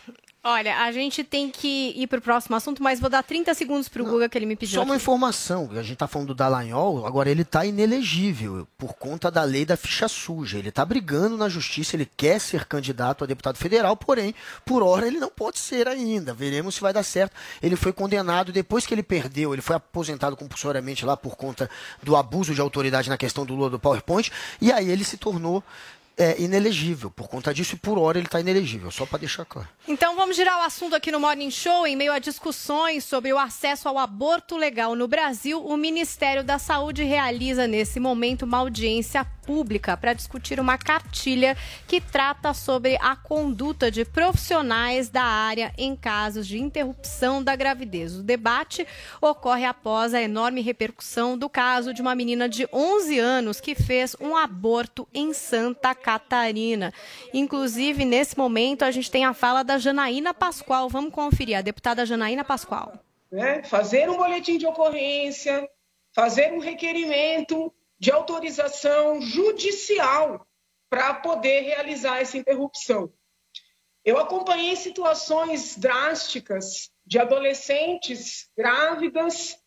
Olha, a gente tem que ir pro próximo assunto, mas vou dar 30 segundos pro Guga que ele me pediu. Só uma aqui. informação, a gente tá falando do Dallagnol, agora ele tá inelegível por conta da lei da ficha suja. Ele tá brigando na justiça, ele quer ser candidato a deputado federal, porém, por hora ele não pode ser ainda. Veremos se vai dar certo. Ele foi condenado depois que ele perdeu, ele foi aposentado compulsoriamente lá por conta do abuso de autoridade na questão do Lula do PowerPoint, e aí ele se tornou é, inelegível. Por conta disso, e por hora ele tá inelegível, só para deixar claro. Então vamos girar o assunto aqui no Morning Show. Em meio a discussões sobre o acesso ao aborto legal no Brasil, o Ministério da Saúde realiza nesse momento uma audiência Pública para discutir uma cartilha que trata sobre a conduta de profissionais da área em casos de interrupção da gravidez. O debate ocorre após a enorme repercussão do caso de uma menina de 11 anos que fez um aborto em Santa Catarina. Inclusive, nesse momento, a gente tem a fala da Janaína Pascoal. Vamos conferir, a deputada Janaína Pascoal. né? fazer um boletim de ocorrência, fazer um requerimento de autorização judicial para poder realizar essa interrupção. Eu acompanhei situações drásticas de adolescentes grávidas,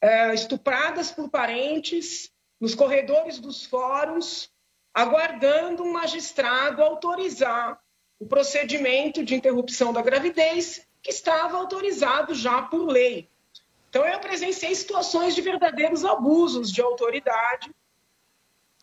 eh, estupradas por parentes, nos corredores dos fóruns, aguardando um magistrado autorizar o procedimento de interrupção da gravidez, que estava autorizado já por lei. Então, eu presenciei situações de verdadeiros abusos de autoridade.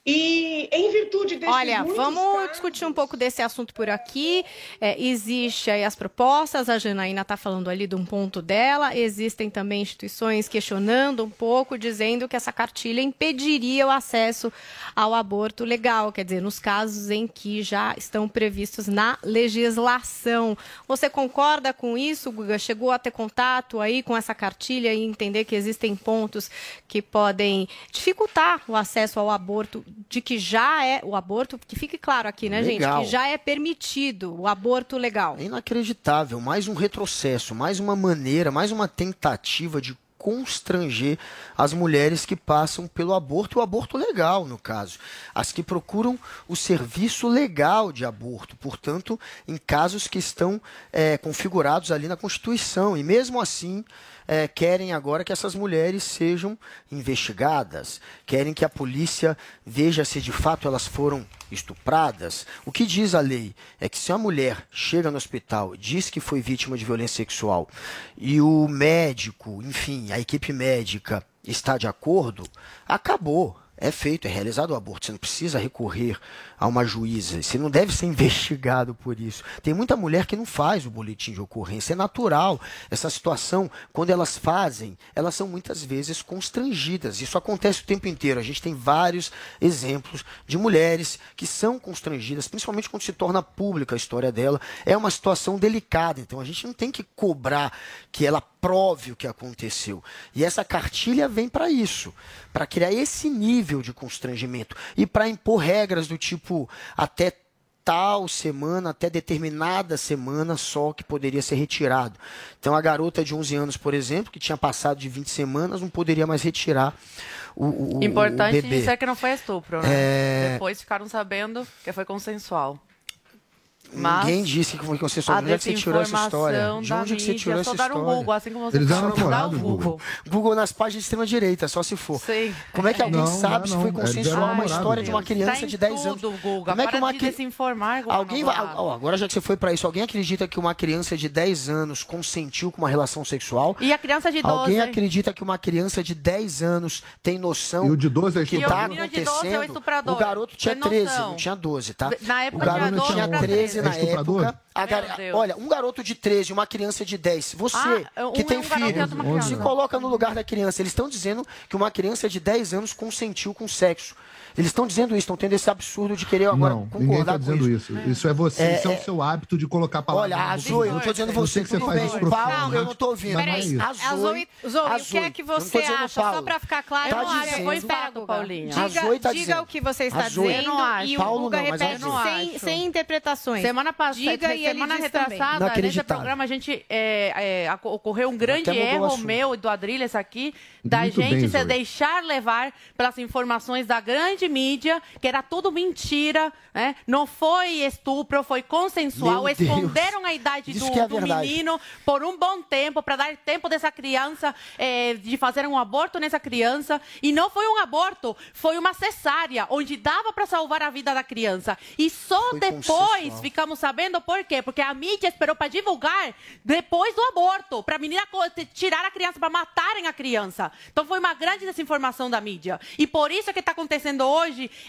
E, em virtude desses Olha, vamos discutir um pouco desse assunto por aqui. É, existe aí as propostas, a Janaína está falando ali de um ponto dela. Existem também instituições questionando um pouco, dizendo que essa cartilha impediria o acesso ao aborto legal, quer dizer, nos casos em que já estão previstos na legislação. Você concorda com isso, Guga? Chegou a ter contato aí com essa cartilha e entender que existem pontos que podem dificultar o acesso ao aborto de que já é o aborto, que fique claro aqui, né, Legal. gente, que já é permitido o aborto legal. É inacreditável. Mais um retrocesso, mais uma maneira, mais uma tentativa de constranger as mulheres que passam pelo aborto, e o aborto legal, no caso. As que procuram o serviço legal de aborto, portanto, em casos que estão eh, configurados ali na Constituição. E mesmo assim, eh, querem agora que essas mulheres sejam investigadas, querem que a polícia veja se de fato elas foram estupradas. O que diz a lei é que se a mulher chega no hospital diz que foi vítima de violência sexual e o médico, enfim, a equipe médica está de acordo, acabou. É feito, é realizado o aborto. Você não precisa recorrer a uma juíza. Você não deve ser investigado por isso. Tem muita mulher que não faz o boletim de ocorrência. É natural. Essa situação, quando elas fazem, elas são muitas vezes constrangidas. Isso acontece o tempo inteiro. A gente tem vários exemplos de mulheres que são constrangidas, principalmente quando se torna pública a história dela. É uma situação delicada. Então a gente não tem que cobrar que ela prove o que aconteceu. E essa cartilha vem para isso, para criar esse nível de constrangimento e para impor regras do tipo até tal semana, até determinada semana só que poderia ser retirado. Então a garota de 11 anos, por exemplo, que tinha passado de 20 semanas, não poderia mais retirar o, o, o- Importante o bebê. dizer que não foi estupro, né? É. Depois ficaram sabendo que foi consensual. Mas Ninguém disse que foi consensual. a De onde é que você tirou essa história? De onde é que você tirou essa um história? Google, assim como você Eles fala, eram dá um namorados, Google. Google nas páginas de extrema-direita, só se for. Sim. Como é que alguém Não, sabe não, se foi não. consensual uma história de uma Tá criança em de 10 anos? tudo, Guga. Como é que uma de cri- desinformar, Guga Alguém vai, ó, agora já que você foi pra isso, alguém acredita que uma criança de 10 anos consentiu com uma relação sexual? E a criança de 12? Alguém acredita que uma criança de 10 anos tem noção E o de 12 é que tá o menino de 12 é o acontecendo? O garoto tinha Tem 13, noção. não tinha 12, tá? Na época o garoto tinha 12 13 na É estuprador? época. A gar-. Olha, um garoto de 13 e uma criança de 10. Você Ah, um que é tem um garoto e filho, se coloca no lugar da criança. Eles estão dizendo que uma criança de 10 anos consentiu com sexo. Eles estão dizendo isso, estão tendo esse absurdo de querer agora Não, ninguém concordar está com dizendo isso. isso. Isso é você, É, isso é, é- o seu hábito de colocar palavras. Olha, na a boca Zoe, dos eu não tô dizendo você, Eu que você faz bem. isso profissionalmente, eu não tô ouvindo. é Peraí, isso. A a Zoe- Zoe, Zoe, a o que é que eu você acha? Só para ficar claro, Tá eu não acho. dizendo- Foi fato, Paulinha. A Diga, tá diga o que você está A Zoe- dizendo Eu e o Guga repete sem, sem interpretações. Semana passada, e semana retrasada, nesse programa, a gente é, é, ocorreu um grande erro meu e do Adrilles aqui, da gente se deixar levar pelas informações da grande mídia, que era tudo mentira, né? Não foi estupro, foi consensual. Meu Deus. Esconderam a idade Isso do, é do menino por um bom tempo, para dar tempo dessa criança, é, de fazer um aborto nessa criança. E não foi um aborto, foi uma cesárea, onde dava para salvar a vida da criança. E só Foi depois consensual. ficamos sabendo por quê? Porque a mídia esperou para divulgar depois do aborto, para a menina tirar a criança, para matarem a criança. Então foi uma grande desinformação da mídia. E por isso é que está acontecendo hoje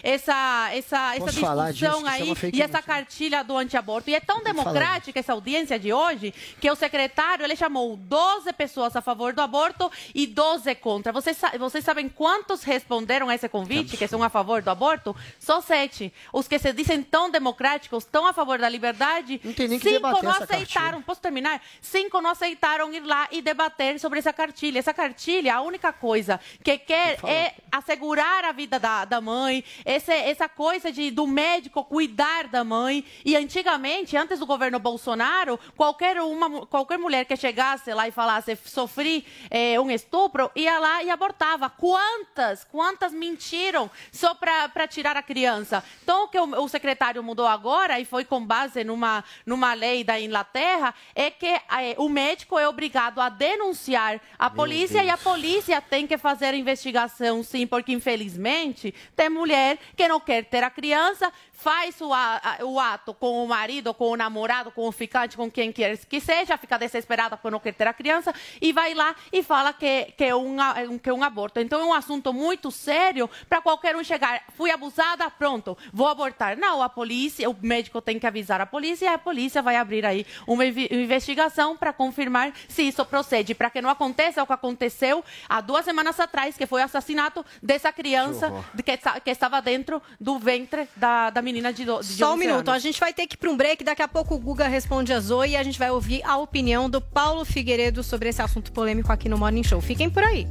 essa, essa, essa Posso disso? discussão é aí e essa cartilha do antiaborto. E é tão democrática essa audiência de hoje que o secretário ele chamou 12 pessoas a favor do aborto e 12 contra. Vocês, vocês sabem quantos responderam a esse convite, que são a favor do aborto? Só sete. Os que se dizem tão democráticos, tão a favor da liberdade, tem nem que cinco não essa aceitaram. Posso terminar? Cinco não aceitaram ir lá e debater sobre essa cartilha. Essa cartilha, a única coisa que quer é assegurar a vida da, da mãe, esse, essa coisa de, do médico cuidar da mãe. E antigamente, antes do governo Bolsonaro, qualquer, uma, qualquer mulher que chegasse lá e falasse sofri eh, um estupro, ia lá e abortava. Quantas, quantas mentiram só para tirar a criança? Então, o que o, o secretário mudou agora, e foi com base numa, numa lei da Inglaterra, é que eh, o médico é obrigado a denunciar a polícia e a polícia tem que fazer a investigação, sim, porque infelizmente tem mulher que não quer ter a criança, faz o, a- o ato com o marido, com o namorado, com o ficante, com quem quer que seja, fica desesperada por não querer ter a criança e vai lá e fala que, que, é, um, que é um aborto. Então é um assunto muito sério para qualquer um chegar, fui abusada, pronto, vou abortar. Não, a polícia, o médico tem que avisar a polícia e a polícia vai abrir aí uma investigação para confirmar se isso procede, para que não aconteça o que aconteceu há duas semanas atrás, que foi o assassinato dessa criança que, que estava dentro do ventre da, da menina de, do, de Só um 11 minuto, anos. a gente vai ter que ir para um break. Daqui a pouco o Guga responde a Zoe e a gente vai ouvir a opinião do Paulo Figueiredo sobre esse assunto polêmico aqui no Morning Show. Fiquem por aí.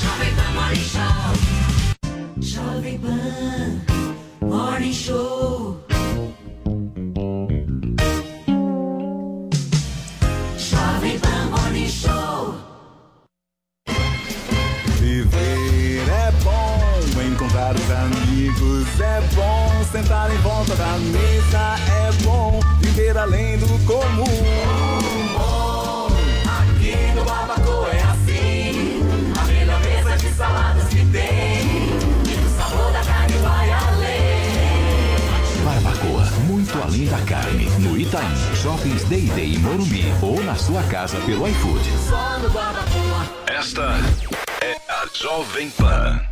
Jovem Pan Morning Show. Jovem Pan Morning Show. Encontrar os amigos é bom, sentar em volta da mesa é bom, viver além do comum. Aqui no Barbacoa é assim, a melhor mesa de saladas que tem, e o sabor da carne vai além. Barbacoa, muito além da carne. No Itaim, Shoppings Day Day em Morumbi ou na sua casa pelo iFood. Só no Barbacoa. Esta é a Jovem Pan.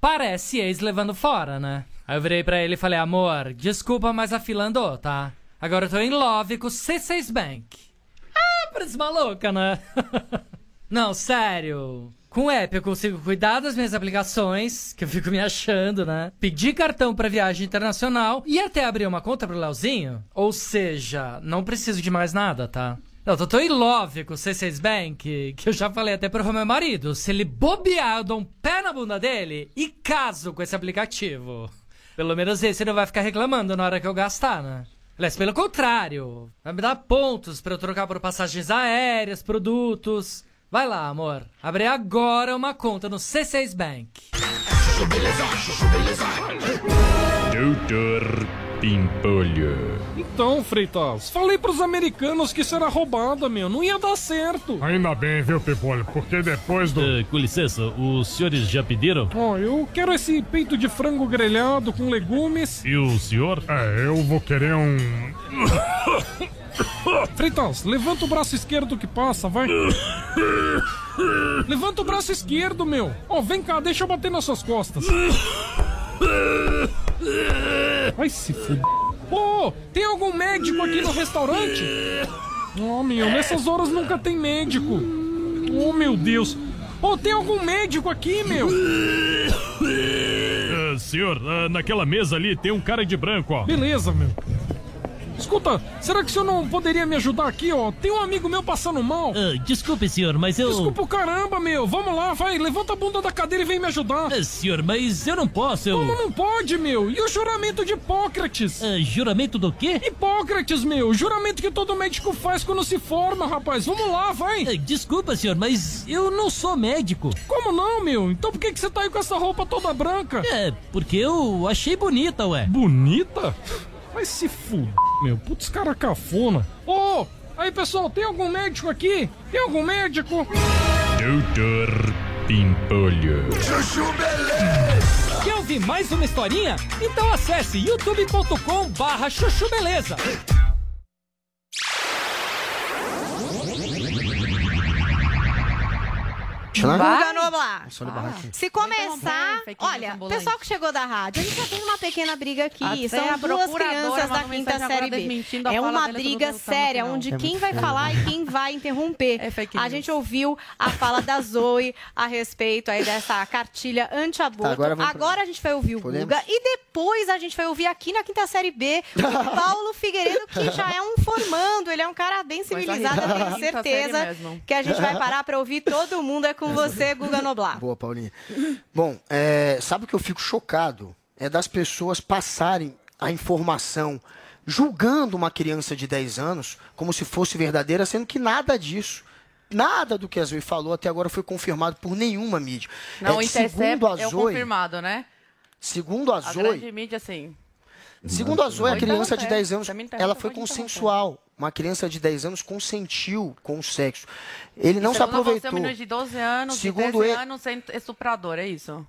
parece ex levando fora, né? Aí eu virei pra ele e falei, amor, desculpa, mas a fila andou, tá? Agora eu tô em love com o C6 Bank. Ah, parece maluca, né? Não, sério. Com o app eu consigo cuidar das minhas aplicações, que eu fico me achando, né? Pedir cartão pra viagem internacional e até abrir uma conta pro Leozinho. Ou seja, não preciso de mais nada, tá? Eu tô tão em love com o C6 Bank que eu já falei até pro meu marido. Se ele bobear, eu dou um pé na bunda dele e caso com esse aplicativo. Pelo menos esse não vai ficar reclamando na hora que eu gastar, né? Aliás, pelo contrário, vai me dar pontos pra eu trocar por passagens aéreas, produtos. Vai lá, amor. Abre agora uma conta no C6 Bank. Doutor Pimpolho. Então, Freitas, falei pros americanos que isso era roubada, meu. Não ia dar certo. Ainda bem, viu, Pimpolho? Porque depois do. com licença, os senhores já pediram? Ó, eu quero esse peito de frango grelhado com legumes. E o senhor? É, eu vou querer um. Freitas, levanta o braço esquerdo que passa, vai. Levanta o braço esquerdo, meu. Ó, vem cá, deixa eu bater nas suas costas. Vai se fuder. Ô, tem algum médico aqui no restaurante? Oh, meu, nessas horas nunca tem médico. Oh, meu Deus. Ô, tem algum médico aqui, meu? Ah, senhor, ah, naquela mesa ali tem um cara de branco, ó. Beleza, meu. Escuta, será que o senhor não poderia me ajudar aqui, ó? Tem um amigo meu passando mal. Ah, desculpe, senhor, mas eu. Desculpa o caramba, meu. Vamos lá, vai. Levanta a bunda da cadeira e vem me ajudar. Ah, senhor, mas eu não posso, eu. Como não pode, meu? E o juramento de Hipócrates? Ah, juramento do quê? Hipócrates, meu. Juramento que todo médico faz quando se forma, rapaz. Vamos lá, vai. Ah, desculpa, senhor, mas eu não sou médico. Como não, meu? Então por que, que você tá aí com essa roupa toda branca? É, porque eu achei bonita, ué. Bonita? Vai se fuder, meu. Putz, cara cafona. Ô, aí, pessoal, tem algum médico aqui? Tem algum médico? Doutor Pimpolho. Chuchu Beleza! Quer ouvir mais uma historinha? Então acesse youtube.com barra chuchu beleza. Aqui. Se começar, fake news olha, ambulante. pessoal que chegou da rádio, a gente já tem uma pequena briga aqui. Até São duas crianças da quinta série B. a É uma briga o Luciano séria, onde É quem vai falar e quem vai interromper. a gente ouviu a fala da Zoe a respeito aí dessa cartilha anti-aborto. Tá, agora agora, a gente vai ouvir o Podemos? Guga e depois a gente vai ouvir aqui na quinta série B o Paulo Figueiredo, que já é um formando, ele é um cara bem civilizado, eu tenho série certeza que a gente vai parar pra ouvir todo mundo. É com você, Guga Noblar. Boa, Paulinha. Bom, é, sabe o que eu fico chocado? É das pessoas passarem a informação julgando uma criança de 10 anos como se fosse verdadeira, sendo que nada disso. Nada do que a Zoe falou até agora foi confirmado por nenhuma mídia. Não, o É, Intercept segundo a é o Zoe, confirmado, né? segundo a A Zoe, grande mídia, assim. Segundo a Zoe, a Pode criança de interromper. 10 anos, Você me interrompe, ela eu foi consensual. Uma criança de 10 anos consentiu com o sexo. Ele não se Segundo aproveitou. Você, menino de 12 anos, Segundo de 13 ele- anos, sendo estuprador, é isso?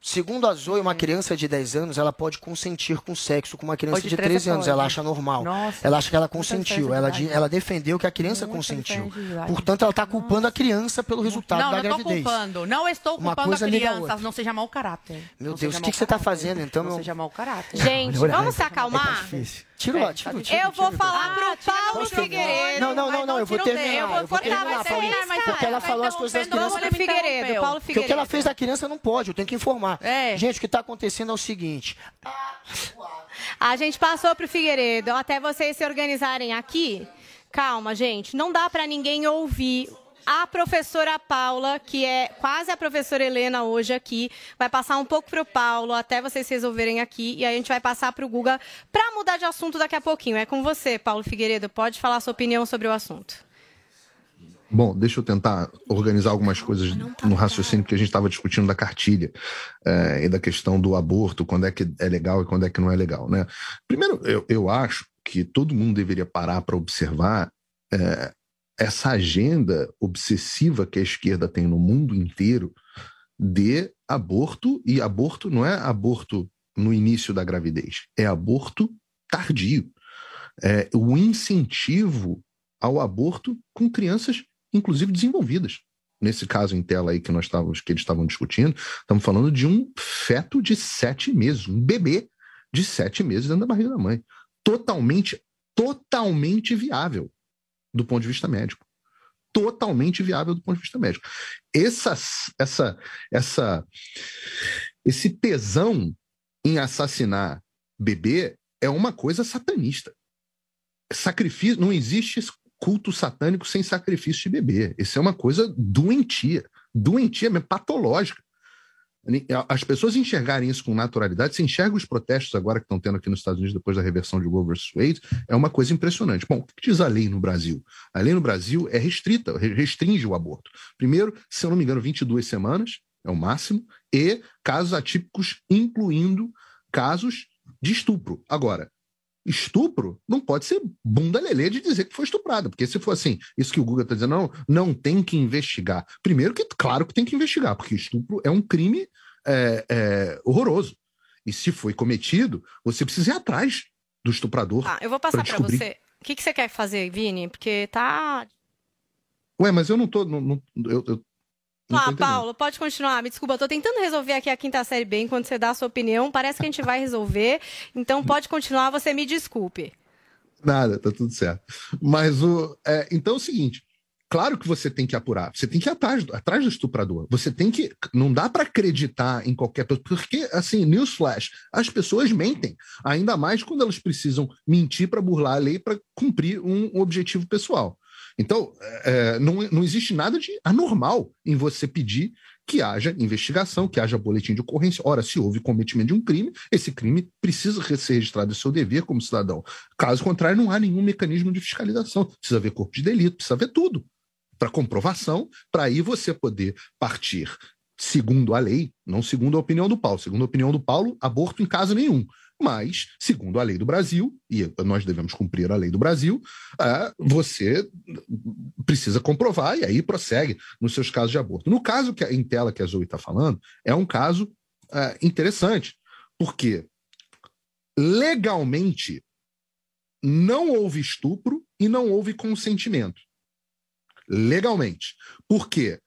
Segundo a Zoe, uma criança de 10 anos, ela pode consentir com sexo com uma criança de de 13 13 anos. Ela acha normal. Nossa, ela acha que ela consentiu. diferença de Ela, ela defendeu que a criança consentiu. Portanto, ela está culpando a criança pelo resultado não, da não estou gravidez. culpando. Não estou culpando coisa a liga a criança. outra. Não seja mau caráter. Meu Não Deus, o que, que você está fazendo então? Não meu- seja mau caráter. Gente, vamos se tá acalmar? difícil. Tira lá, tira, tira, Eu vou falar pro Paulo? Figueiredo. Não, não, não, não, eu vou terminar. Eu vou eu vou cortar terminar, porque ela falou as coisas das crianças. pro Figueiredo, Paulo Porque o que ela Figueiredo. fez da criança não pode, eu tenho que informar. É. Gente, o que está acontecendo é o seguinte: A gente passou pro Figueiredo. Até vocês se organizarem aqui. Calma, gente. Não dá para ninguém ouvir. A professora Paula, que é quase a professora Helena hoje aqui, vai passar um pouco pro Paulo até vocês resolverem aqui. E aí a gente vai passar pro Guga para mudar de assunto daqui a pouquinho. É com você, Paulo Figueiredo. Pode falar sua opinião sobre o assunto. Bom, deixa eu tentar organizar algumas coisas no raciocínio que a gente estava discutindo da cartilha eh, e da questão do aborto, quando é que é legal e quando é que não é legal, né? Primeiro, eu, eu acho que todo mundo deveria parar para observar eh, essa agenda obsessiva que a esquerda tem no mundo inteiro de aborto, e aborto não é aborto no início da gravidez, é aborto tardio. É o incentivo ao aborto com crianças, inclusive desenvolvidas. Nesse caso em tela aí que nós estávamos, que eles estavam discutindo, estamos falando de um feto de sete meses, um bebê de sete meses dentro da barriga da mãe. Totalmente, totalmente viável do ponto de vista médico. Totalmente viável do ponto de vista médico. Essa, essa, essa, esse tesão em assassinar bebê é uma coisa satanista. Sacrifício, não existe culto satânico sem sacrifício de bebê. Isso é uma coisa doentia, doentia mesmo, patológica. As pessoas enxergarem isso com naturalidade, se enxerga os protestos agora que estão tendo aqui nos Estados Unidos depois da reversão de Roe vs. Wade, é uma coisa impressionante. Bom, o que diz a lei no Brasil? A lei no Brasil é restrita, restringe o aborto. Primeiro, se eu não me engano, 22 semanas é o máximo, e casos atípicos, incluindo casos de estupro. Agora, estupro não pode ser bunda lelê de dizer que foi estuprada, porque se for assim, isso que o Guga está dizendo, não, não tem que investigar. Primeiro que, claro que tem que investigar, porque estupro é um crime é, é, horroroso. E se foi cometido, você precisa ir atrás do estuprador. Ah, eu vou passar para você. O que, que você quer fazer, Vini? Porque tá. Ué, mas eu não tô. Não, não- eu, eu Ah. Paulo, pode continuar. Me desculpa, eu tô tentando resolver aqui a quinta série B enquanto você dá a sua opinião. Parece que a gente vai resolver. Então pode continuar, você me desculpe. Nada, tá tudo certo. Mas o. é, então é o seguinte: claro que você tem que apurar, você tem que ir atrás, atrás do estuprador. Você tem que. Não dá para acreditar em qualquer pessoa. Porque, assim, newsflash, as pessoas mentem. Ainda mais quando elas precisam mentir para burlar a lei para cumprir um objetivo pessoal. Então, é, não, não existe nada de anormal em você pedir que haja investigação, que haja boletim de ocorrência. Ora, se houve cometimento de um crime, esse crime precisa ser registrado em seu dever como cidadão. Caso contrário, não há nenhum mecanismo de fiscalização. Precisa ver corpo de delito, precisa ver tudo para comprovação, para aí você poder partir segundo a lei, não segundo a opinião do Paulo. Segundo a opinião do Paulo, aborto em caso nenhum. Mas, segundo a lei do Brasil, e nós devemos cumprir a lei do Brasil, é, você precisa comprovar e aí prossegue nos seus casos de aborto. No caso que em tela que a Zoe está falando, é um caso é, interessante, porque legalmente não houve estupro e não houve consentimento. Legalmente. Por quê?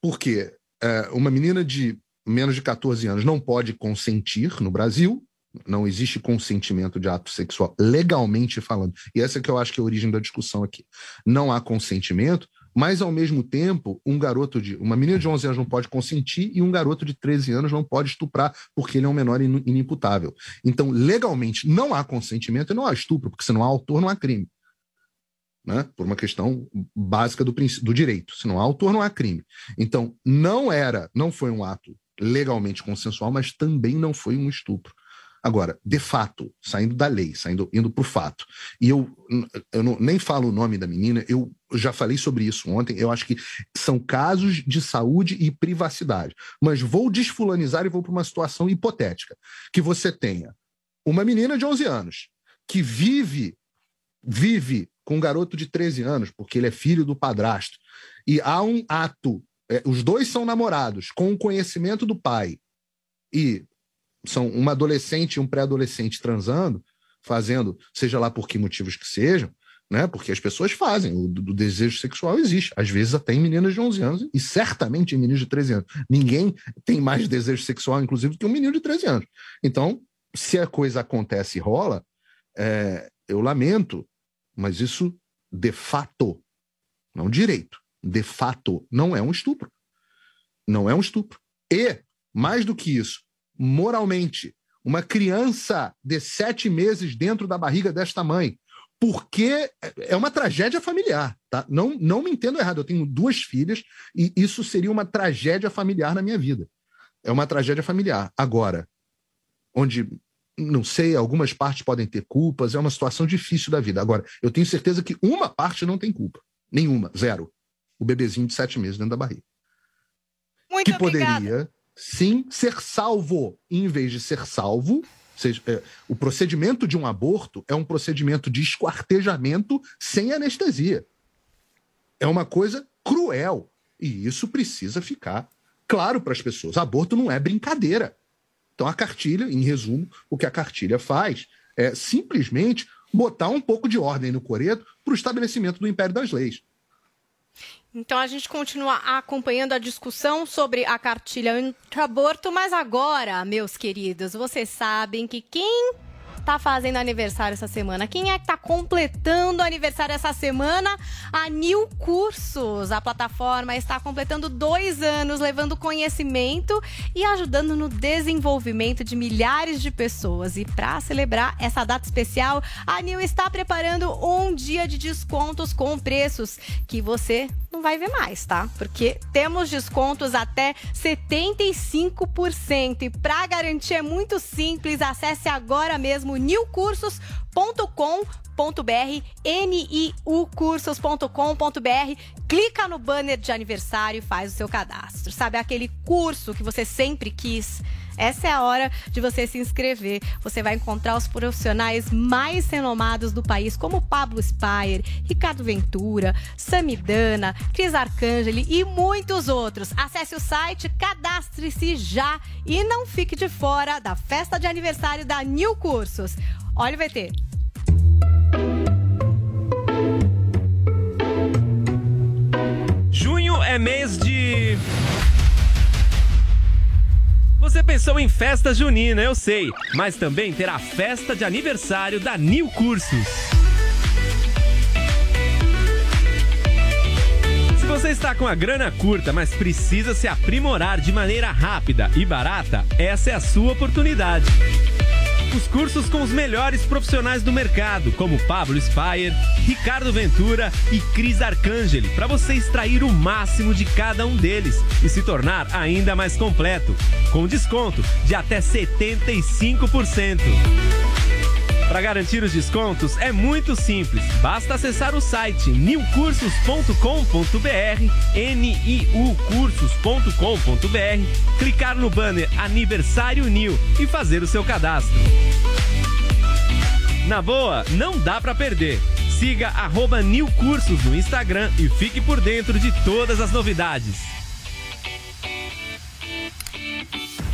Porque é, uma menina de menos de 14 anos não pode consentir no Brasil, não existe consentimento de ato sexual, legalmente falando. E essa é que eu acho que é a origem da discussão aqui. Não há consentimento, mas ao mesmo tempo, um garoto de. Uma menina de 11 anos não pode consentir e um garoto de 13 anos não pode estuprar, porque ele é um menor inimputável. Então, legalmente, não há consentimento e não há estupro, porque se não há autor, não há crime. Né? Por uma questão básica do, do direito. Se não há autor, não há crime. Então, não era, não foi um ato legalmente consensual, mas também não foi um estupro. Agora, de fato, saindo da lei, saindo indo para o fato, e eu, eu não, nem falo o nome da menina, eu já falei sobre isso ontem, eu acho que são casos de saúde e privacidade. Mas vou desfulanizar e vou para uma situação hipotética, que você tenha uma menina de 11 anos que vive vive com um garoto de 13 anos, porque ele é filho do padrasto, e há um ato, é, os dois são namorados, com o conhecimento do pai, e são uma adolescente e um pré-adolescente transando, fazendo, seja lá por que motivos que sejam, né? Porque as pessoas fazem, o, desejo sexual existe, às vezes até em meninas de 11 anos e certamente em meninos de 13 anos. Ninguém tem mais desejo sexual, inclusive, do que um menino de 13 anos. Então, se a coisa acontece e rola, é, eu lamento, mas isso de fato, não direito, de fato, não é um estupro. Não é um estupro. E, mais do que isso, moralmente uma criança de sete meses dentro da barriga desta mãe, porque é uma tragédia familiar, tá? Não, não me entendo errado, eu tenho duas filhas e isso seria uma tragédia familiar na minha vida. É uma tragédia familiar. Agora, onde, não sei, algumas partes podem ter culpas, é uma situação difícil da vida. Agora, eu tenho certeza que uma parte não tem culpa. Nenhuma, zero. O bebezinho de sete meses dentro da barriga. Muito que poderia sim ser salvo. em vez de ser salvo, seja, é, o procedimento de um aborto é um procedimento de esquartejamento sem anestesia. É uma coisa cruel. E isso precisa ficar claro para as pessoas. Aborto não é brincadeira. Então, a cartilha, em resumo, o que a cartilha faz é simplesmente botar um pouco de ordem no coreto para o estabelecimento do império das leis. Então a gente continua acompanhando a discussão sobre a cartilha anti-aborto, mas agora, meus queridos, vocês sabem que quem tá fazendo aniversário essa semana? Quem é que tá completando aniversário essa semana? A New Cursos. A plataforma está completando dois anos, levando conhecimento e ajudando no desenvolvimento de milhares de pessoas. E para celebrar essa data especial, a New está preparando um dia de descontos com preços que você não vai ver mais, tá? Porque temos descontos até 75%. E para garantir é muito simples, acesse agora mesmo newcursos.com.br, niucursos.com.br, clica no banner de aniversário e faz o seu cadastro. Sabe aquele curso que você sempre quis? Essa é a hora de você se inscrever. Você vai encontrar os profissionais mais renomados do país, como Pablo Spire, Ricardo Ventura, Samidana, Cris Arcangeli e muitos outros. Acesse o site, cadastre-se já e não fique de fora da festa de aniversário da New Cursos. Olha o VT. Junho é mês de você pensou em festa junina, eu sei, mas também terá festa de aniversário da New Cursos. está com a grana curta, mas precisa se aprimorar de maneira rápida e barata? Essa é a sua oportunidade. Os cursos com os melhores profissionais do mercado, como Pablo Spire, Ricardo Ventura e Cris Arcangeli, para você extrair o máximo de cada um deles e se tornar ainda mais completo, com desconto de até 75%. Para garantir os descontos é muito simples. Basta acessar o site newcursos.com.br, niucursos.com.br, clicar no banner Aniversário New e fazer o seu cadastro. Na boa, não dá para perder. Siga arroba New Cursos no Instagram e fique por dentro de todas as novidades.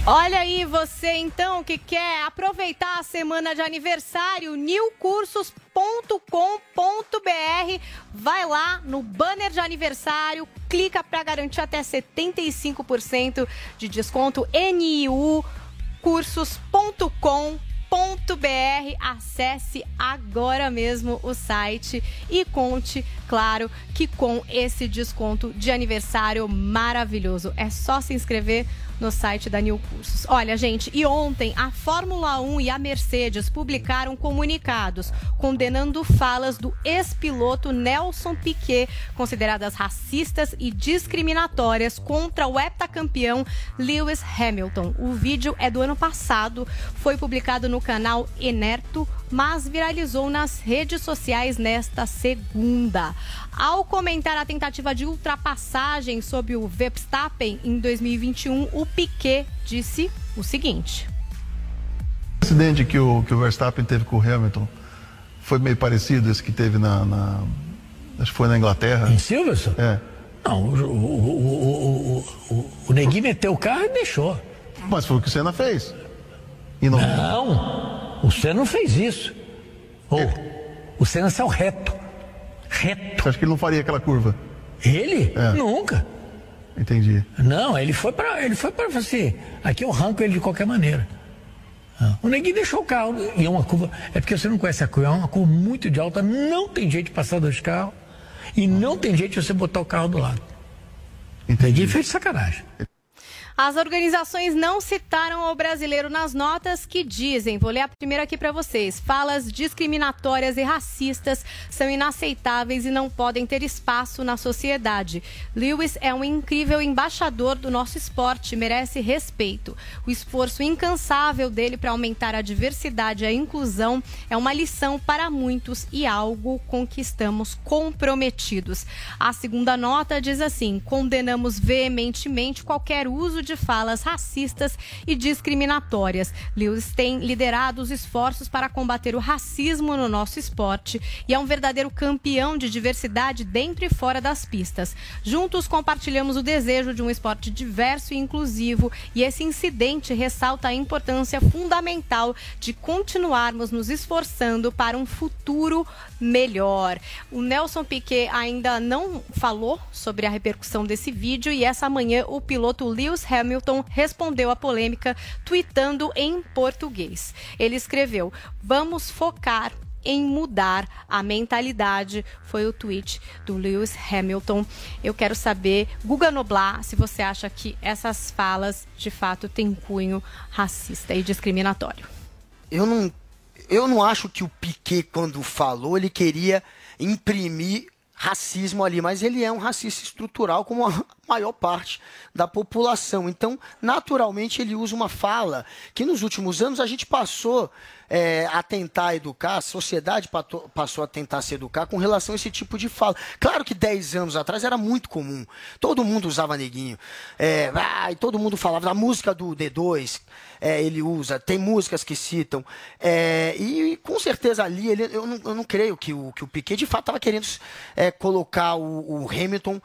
Olha aí você então que quer aproveitar a semana de aniversário, newcursos.com.br, vai lá no banner de aniversário, clica para garantir até 75% de desconto niucursos.com.br br Acesse agora mesmo o site e conte, claro, que com esse desconto de aniversário maravilhoso. É só se inscrever no site da New Cursos. Olha, gente, e ontem a Fórmula 1 e a Mercedes publicaram comunicados condenando falas do ex-piloto Nelson Piquet, consideradas racistas e discriminatórias contra o heptacampeão Lewis Hamilton. O vídeo é do ano passado, foi publicado no canal Enerto, mas viralizou nas redes sociais nesta segunda. Ao comentar a tentativa de ultrapassagem sobre o Verstappen em 2021, o Piquet disse o seguinte: O acidente que o, que o Verstappen teve com o Hamilton foi meio parecido esse que teve na. na acho que foi na Inglaterra. Em Silverstone? É. Não, o, o, o, o, o Neguinho meteu o carro e deixou. Mas foi o que o Senna fez. E não... não, o Senna não fez isso. Oh, o Senna saiu reto. Reto. Você acha que ele não faria aquela curva? Ele? É. Nunca. Entendi. Não, ele foi para ele foi para assim, aqui eu arranco ele de qualquer maneira. Ah, o Neguinho deixou o carro e é uma curva, é porque você não conhece a curva, é uma curva muito de alta, não tem jeito de passar dois carros e não tem jeito de você botar o carro do lado. Entendi. Neguinho fez sacanagem. As organizações não citaram o brasileiro nas notas que dizem, vou ler a primeira aqui para vocês: falas discriminatórias e racistas são inaceitáveis e não podem ter espaço na sociedade. Lewis é um incrível embaixador do nosso esporte, merece respeito. O esforço incansável dele para aumentar a diversidade e a inclusão é uma lição para muitos e algo com que estamos comprometidos. A segunda nota diz assim: condenamos veementemente qualquer uso de falas racistas e discriminatórias. Lewis tem liderado os esforços para combater o racismo no nosso esporte e é um verdadeiro campeão de diversidade dentro e fora das pistas. Juntos compartilhamos o desejo de um esporte diverso e inclusivo e esse incidente ressalta a importância fundamental de continuarmos nos esforçando para um futuro melhor. O Nelson Piquet ainda não falou sobre a repercussão desse vídeo e essa manhã o piloto Lewis Hamilton respondeu à polêmica tweetando em português. Ele escreveu: "Vamos focar em mudar a mentalidade. Foi o tweet do Lewis Hamilton. Eu quero saber, Guga Noblar, se você acha que essas falas de fato têm cunho racista e discriminatório. Eu não, eu não acho que o Piquet, quando falou, ele queria imprimir racismo ali, mas ele é um racista estrutural como a maior parte da população. Então, naturalmente, ele usa uma fala que nos últimos anos a gente passou é, a tentar educar, a sociedade passou a tentar se educar com relação a esse tipo de fala. Claro que 10 anos atrás era muito comum. Todo mundo usava neguinho. É, ah, todo mundo falava da música do D2 é, ele usa, tem músicas que citam. É, e, com certeza ali, ele, eu, não, eu não creio que o, que o Piquet de fato estava querendo colocar o, o Hamilton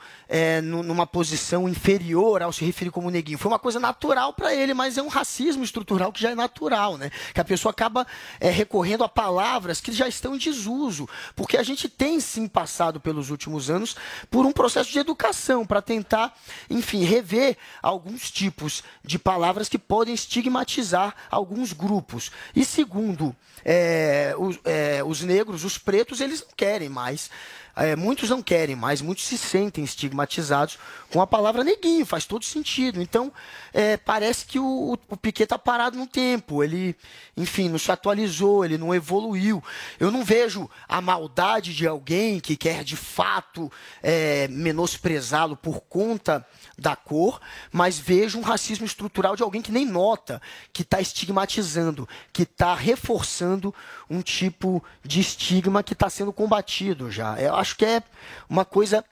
numa posição posição inferior ao se referir como neguinho. Foi uma coisa natural para ele, mas é um racismo estrutural que já é natural, né? Que a pessoa acaba é, recorrendo a palavras que já estão em desuso, porque a gente tem sim passado pelos últimos anos por um processo de educação para tentar, enfim, rever alguns tipos de palavras que podem estigmatizar alguns grupos. E segundo, é, os, é, os negros, os pretos, eles não querem mais é, muitos não querem mais, muitos se sentem estigmatizados com a palavra neguinho, faz todo sentido. Então, é, parece que o, o Piquet está parado no tempo, ele, enfim, não se atualizou, ele não evoluiu. Eu não vejo a maldade de alguém que quer de fato é, menosprezá-lo por conta da cor, mas vejo um racismo estrutural de alguém que nem nota, que está estigmatizando, que está reforçando um tipo de estigma que está sendo combatido já. Eu acho que é uma coisa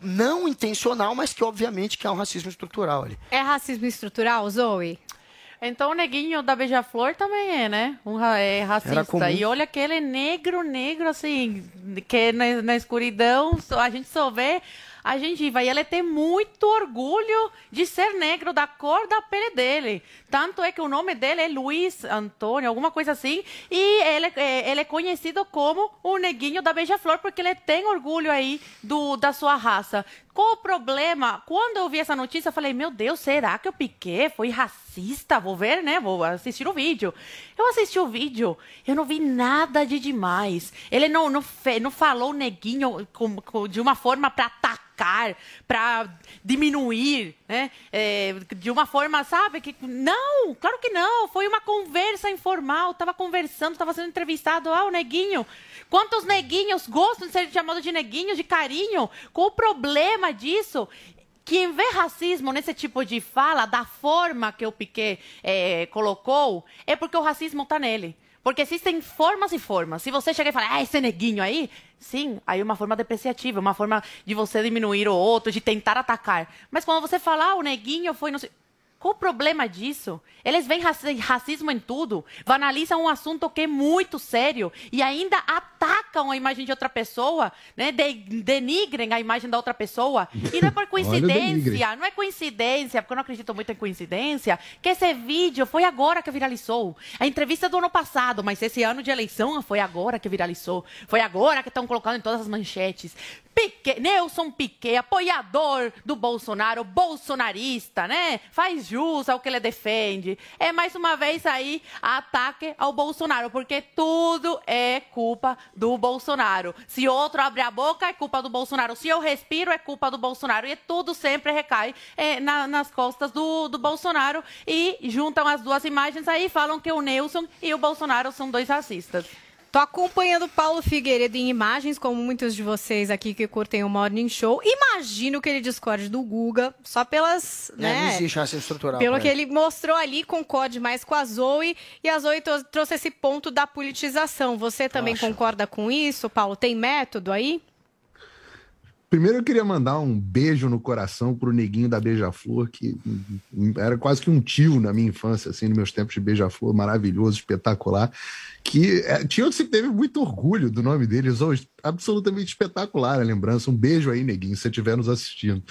não intencional, mas que obviamente que é um racismo estrutural ali. É racismo estrutural, Zoe? Então o neguinho da Beija-Flor também é, né? Um ra é racista. E olha que ele é negro, negro, assim, que na, na escuridão a gente só vê a gengiva. E ele tem muito orgulho de ser negro, da cor da pele dele. Tanto é que o nome dele é Luiz Antônio, alguma coisa assim. E ele, é, ele é conhecido como o neguinho da beija-flor, porque ele tem orgulho aí do, da sua raça. Qual o problema? Quando eu vi essa notícia, eu falei, meu Deus, será que o Piquet foi racista? Vou ver, né? Vou assistir o vídeo. Eu assisti o vídeo, eu não vi nada de demais. Ele não, não, não falou neguinho com, com, de uma forma para atacar, para diminuir, né? É, de uma forma, sabe? Que, não, claro que não. Foi uma conversa informal. Tava conversando, tava sendo entrevistado. Ah, o neguinho. Quantos neguinhos gostam de ser chamados de neguinhos, de carinho? Qual o problema disso? Quem vê racismo nesse tipo de fala, da forma que o Piquet é, colocou, é porque o racismo está nele. Porque existem formas e formas. Se você chega e fala, ah, esse neguinho aí, sim, aí é uma forma depreciativa, uma forma de você diminuir o outro, de tentar atacar. Mas quando você fala, ah, o neguinho foi. Não sei... Qual o problema disso? Eles veem racismo em tudo, banalizam um assunto que é muito sério e ainda atacam a imagem de outra pessoa, né? De, denigrem a imagem da outra pessoa. E não é por coincidência, não é coincidência, porque eu não acredito muito em coincidência, que esse vídeo foi agora que viralizou. A entrevista do ano passado, mas esse ano de eleição foi agora que viralizou. Foi agora que estão colocando em todas as manchetes. Piquet, Nelson Piquet, apoiador do Bolsonaro, bolsonarista, né? Faz jus ao que ele defende. É mais uma vez aí ataque ao Bolsonaro, porque tudo é culpa do Bolsonaro. Se outro abre a boca, é culpa do Bolsonaro. Se eu respiro, é culpa do Bolsonaro. E tudo sempre recai é, na, nas costas do, do Bolsonaro. E juntam as duas imagens aí e falam que o Nelson e o Bolsonaro são dois racistas. Tô acompanhando Paulo Figueiredo em imagens, como muitos de vocês aqui que curtem o Morning Show. Imagino que ele discorde do Guga, só pelas. É, né, não existe racismo estrutural. Pelo que ele mostrou ali, concorde mais com a Zoe. E a Zoe trouxe esse ponto da politização. Você também concorda com isso, Paulo? Tem método aí? Primeiro eu queria mandar um beijo no coração pro neguinho da Beija-Flor, que era quase que um tio na minha infância, assim, nos meus tempos de Beija-Flor, maravilhoso, espetacular, que é, tinha que teve muito orgulho do nome dele, absolutamente espetacular a lembrança. Um beijo aí, neguinho, se você estiver nos assistindo.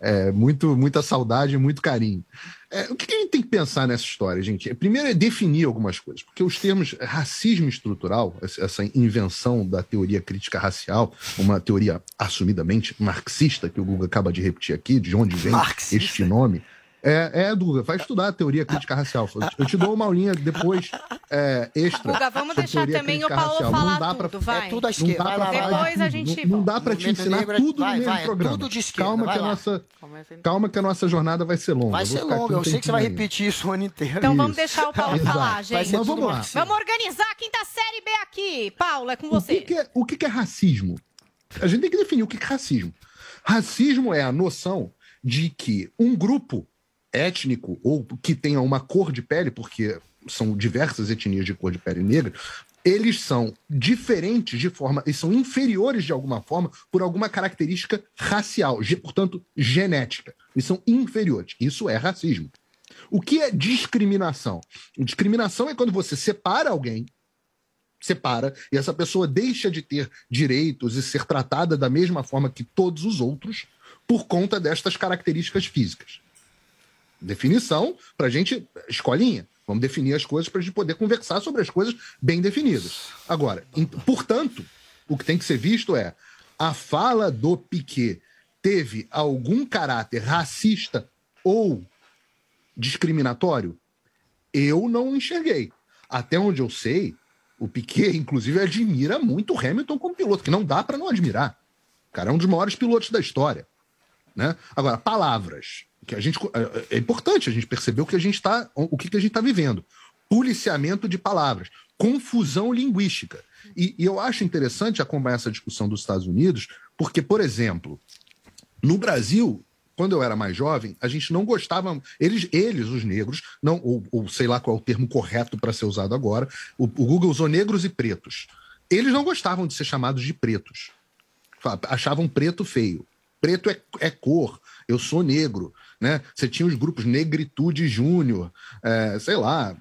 É, muito, muita saudade muito carinho. É, o que a gente tem que pensar nessa história, gente? Primeiro é definir algumas coisas, porque os termos racismo estrutural, essa invenção da teoria crítica racial, uma teoria assumidamente marxista, que o Google acaba de repetir aqui, de onde vem marxista. este nome. É, é, Duga, vai estudar a teoria crítica racial. Eu te dou uma aulinha depois é, extra. Guga, vamos deixar também o Paulo racial. falar não dá pra, tudo, vai. É tudo à esquerda. Vai lá, depois a gente... Não, não dá pra te ensinar tudo vai, no mesmo vai, programa. Tudo de esquerda, calma, que a nossa, calma que a nossa jornada vai ser longa. Vai ser longa, eu sei que você vai repetir isso o ano inteiro. Então vamos deixar o Paulo falar, gente. Mas vamos lá. Vamos organizar a quinta série B aqui. Paulo, é com você. O que, é, o que é racismo? A gente tem que definir o que é racismo. Racismo é a noção de que um grupo étnico ou que tenha uma cor de pele, porque são diversas etnias de cor de pele negra, eles são diferentes de forma, eles são inferiores de alguma forma por alguma característica racial, portanto, genética. Eles são inferiores. Isso é racismo. O que é discriminação? Discriminação é quando você separa alguém, separa, e essa pessoa deixa de ter direitos e ser tratada da mesma forma que todos os outros, por conta destas características físicas. Definição para a gente, escolinha. Vamos definir as coisas para a gente poder conversar sobre as coisas bem definidas. Agora, em- portanto, o que tem que ser visto é a fala do Piquet teve algum caráter racista ou discriminatório? Eu não enxerguei. Até onde eu sei, o Piquet, inclusive, admira muito o Hamilton como piloto, que não dá para não admirar. O cara é um dos maiores pilotos da história. Né? Agora, palavras. Que a gente, é, é importante a gente perceber o que a gente está, o que, que a gente está vivendo. Policiamento de palavras, confusão linguística. E, e eu acho interessante acompanhar essa discussão dos Estados Unidos, porque, por exemplo, no Brasil, quando eu era mais jovem, a gente não gostava. Eles, eles os negros, não, ou, ou sei lá qual é o termo correto para ser usado agora, o, o Google usou negros e pretos. Eles não gostavam de ser chamados de pretos. Achavam preto feio. Preto é, é cor, eu sou negro. Né? Você tinha os grupos Negritude Júnior, é, sei lá,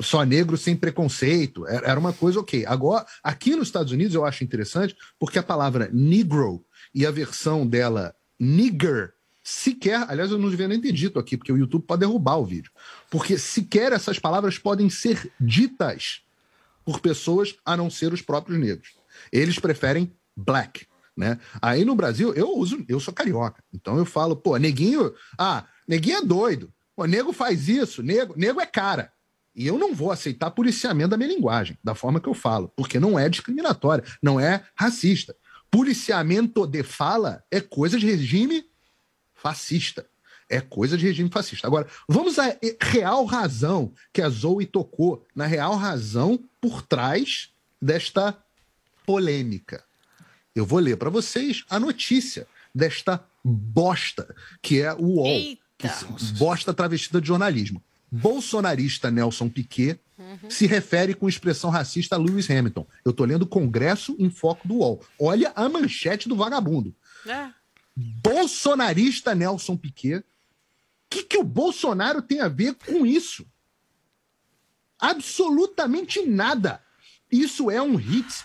só negro sem preconceito. Era era uma coisa ok. Agora, aqui nos Estados Unidos eu acho interessante porque a palavra negro e a versão dela nigger sequer, aliás, eu não devia nem ter dito aqui, porque o YouTube pode derrubar o vídeo. Porque sequer essas palavras podem ser ditas por pessoas a não ser os próprios negros. Eles preferem black, né? Aí no Brasil, eu uso, eu sou carioca. Então eu falo, pô, neguinho, ah, neguinho é doido. Pô, nego faz isso, nego, nego é cara. E eu não vou aceitar policiamento da minha linguagem, da forma que eu falo, porque não é discriminatória, não é racista. Policiamento de fala é coisa de regime fascista. É coisa de regime fascista. Agora, vamos à real razão que a Zoe tocou, na real razão por trás desta polêmica. Eu vou ler para vocês a notícia desta bosta, que é o UOL. Que se- bosta travestida de jornalismo. Bolsonarista Nelson Piquet se refere com expressão racista a Lewis Hamilton. Eu tô lendo Congresso em Foco do UOL. Olha a manchete do vagabundo. É. Bolsonarista Nelson Piquet. O que, que o Bolsonaro tem a ver com isso? Absolutamente nada. Isso é um hit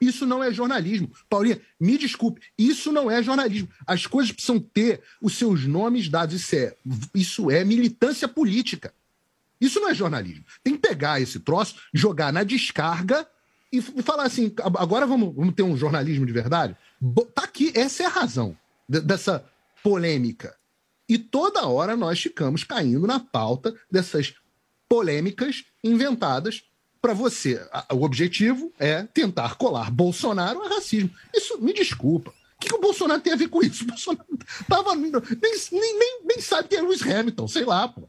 Isso não é jornalismo. Paulinha, me desculpe. Isso não é jornalismo. As coisas precisam ter os seus nomes dados. Isso é, isso é militância política. Isso não é jornalismo. Tem que pegar esse troço, jogar na descarga e, falar assim: "Ag- agora vamos, vamos ter um jornalismo de verdade? Tá aqui, essa é a razão de- dessa polêmica. E toda hora nós ficamos caindo na pauta dessas polêmicas inventadas para você. O objetivo é tentar colar Bolsonaro a racismo. Isso, me desculpa. O que, que o Bolsonaro tem a ver com isso? O Bolsonaro tava, nem, nem, nem, nem sabe quem é Luiz Hamilton, sei lá, pô.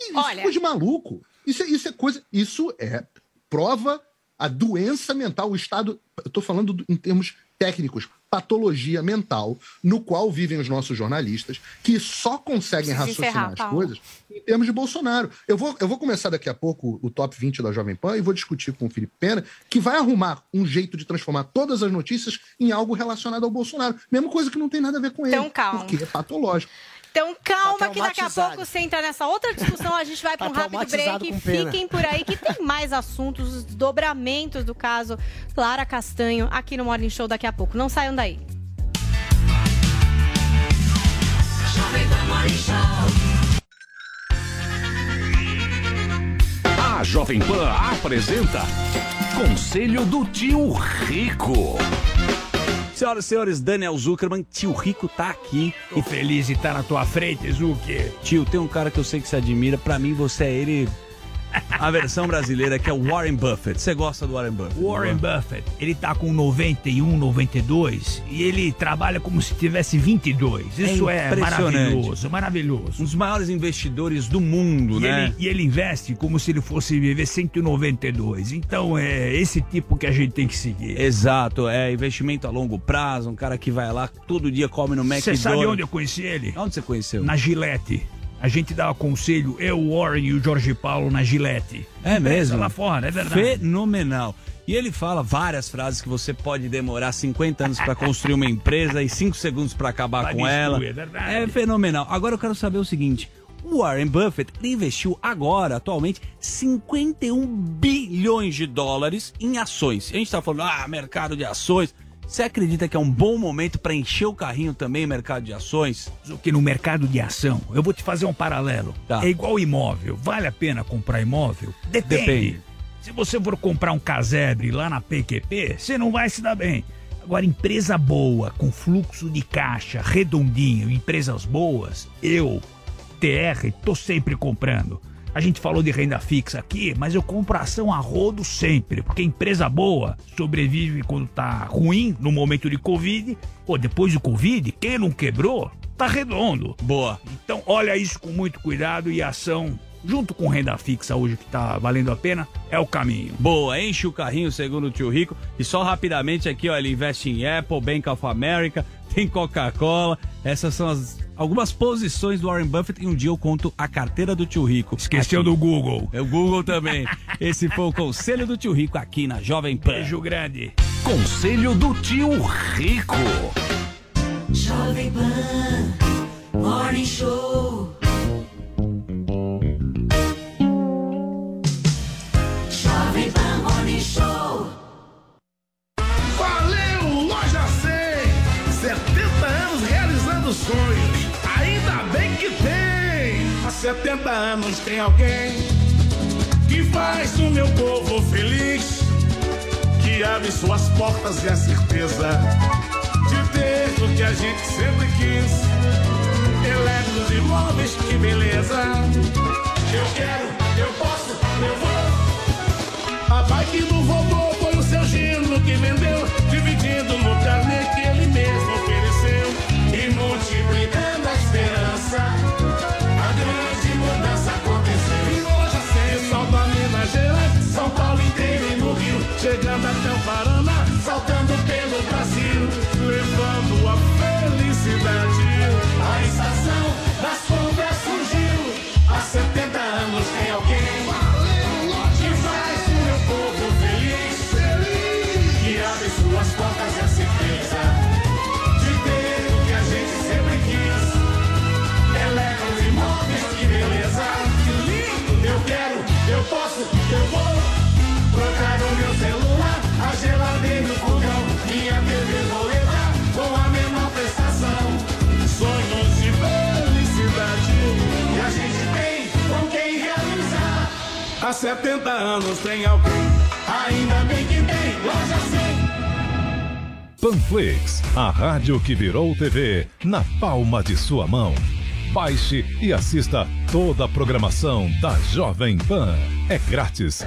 Isso é coisa de maluco. Isso é, isso é coisa. Isso é prova a doença mental, o estado. Eu estou falando do- em termos técnicos, patologia mental, no qual vivem os nossos jornalistas, que só conseguem Precisa raciocinar encerrar, as coisas em termos de Bolsonaro. Eu vou, eu vou começar daqui a pouco o top 20 da Jovem Pan e vou discutir com o Felipe Pena, que vai arrumar um jeito de transformar todas as notícias em algo relacionado ao Bolsonaro. Mesma coisa que não tem nada a ver com ele. Então, calma. Porque é patológico. Então calma Tá que daqui a pouco você entra nessa outra discussão, a gente vai para um Tá rápido break. Fiquem por aí que tem mais assuntos, os dobramentos do caso Clara Castanho aqui no Morning Show daqui a pouco. Não saiam daí. A Jovem Pan apresenta Conselho do Tio Rico. Senhoras e senhores, Daniel Zuckerman, tio Rico tá aqui. E feliz de estar na tua frente, Zucker. Tio, tem um cara que eu sei que você admira. Pra mim, você é ele. A versão brasileira que é o Warren Buffett. Você gosta do Warren Buffett? Warren não é? Buffett, ele tá com 91, 92 e ele trabalha como se tivesse 22. Isso é, impressionante. maravilhoso, maravilhoso. Um dos maiores investidores do mundo, E, né? ele, e ele investe como se ele fosse viver 192. Então é esse tipo que a gente tem que seguir. Exato, é investimento a longo prazo, um cara que vai lá todo dia come no McDonald's. Você sabe onde eu conheci ele? Onde você conheceu? Na Gillette. A gente dava conselho, eu, o Warren e o Jorge Paulo na Gillette. É mesmo? Lá fora, é verdade. Fenomenal. E ele fala várias frases que você pode demorar 50 anos pra construir uma empresa e 5 segundos pra acabar Pra com destruir, ela. é verdade. É fenomenal. Agora eu quero saber o seguinte: o Warren Buffett investiu agora, atualmente, 51 bilhões de dólares em ações. A gente tá falando, ah, mercado de ações. Você acredita que é um bom momento para encher o carrinho também no mercado de ações? Que no mercado de ação, eu vou te fazer um paralelo. Tá. É igual imóvel. Vale a pena comprar imóvel? Depende. Depende. Se você for comprar um casebre lá na PQP, você não vai se dar bem. Agora, empresa boa, com fluxo de caixa redondinho, empresas boas, eu, TR, tô sempre comprando. A gente falou de renda fixa aqui, mas eu compro ação a rodo sempre, porque empresa boa sobrevive quando tá ruim, no momento de Covid, ou depois do Covid, quem não quebrou, tá redondo. Boa. Então, olha isso com muito cuidado e ação, junto com renda fixa hoje que tá valendo a pena, é o caminho. Boa, enche o carrinho segundo o tio Rico. E só rapidamente aqui, ó, ele investe em Apple, Bank of America, tem Coca-Cola. Essas são as algumas posições do Warren Buffett e um dia eu conto a carteira do tio Rico. Esqueceu aqui. do Google. É o Google também. Esse foi o conselho do tio Rico aqui na Jovem Pan. Beijo grande. Conselho do tio Rico. Jovem Pan Morning Show. Jovem Pan Morning Show. 70 anos tem alguém que faz o meu povo feliz, que abre suas portas e a certeza de ter o que a gente sempre quis. Eletros e móveis, que beleza! Eu quero, eu posso, eu vou. 70 anos tem alguém, ainda bem que tem loja 100. Panflix, a rádio que virou TV na palma de sua mão. Baixe e assista toda a programação da Jovem Pan. É grátis.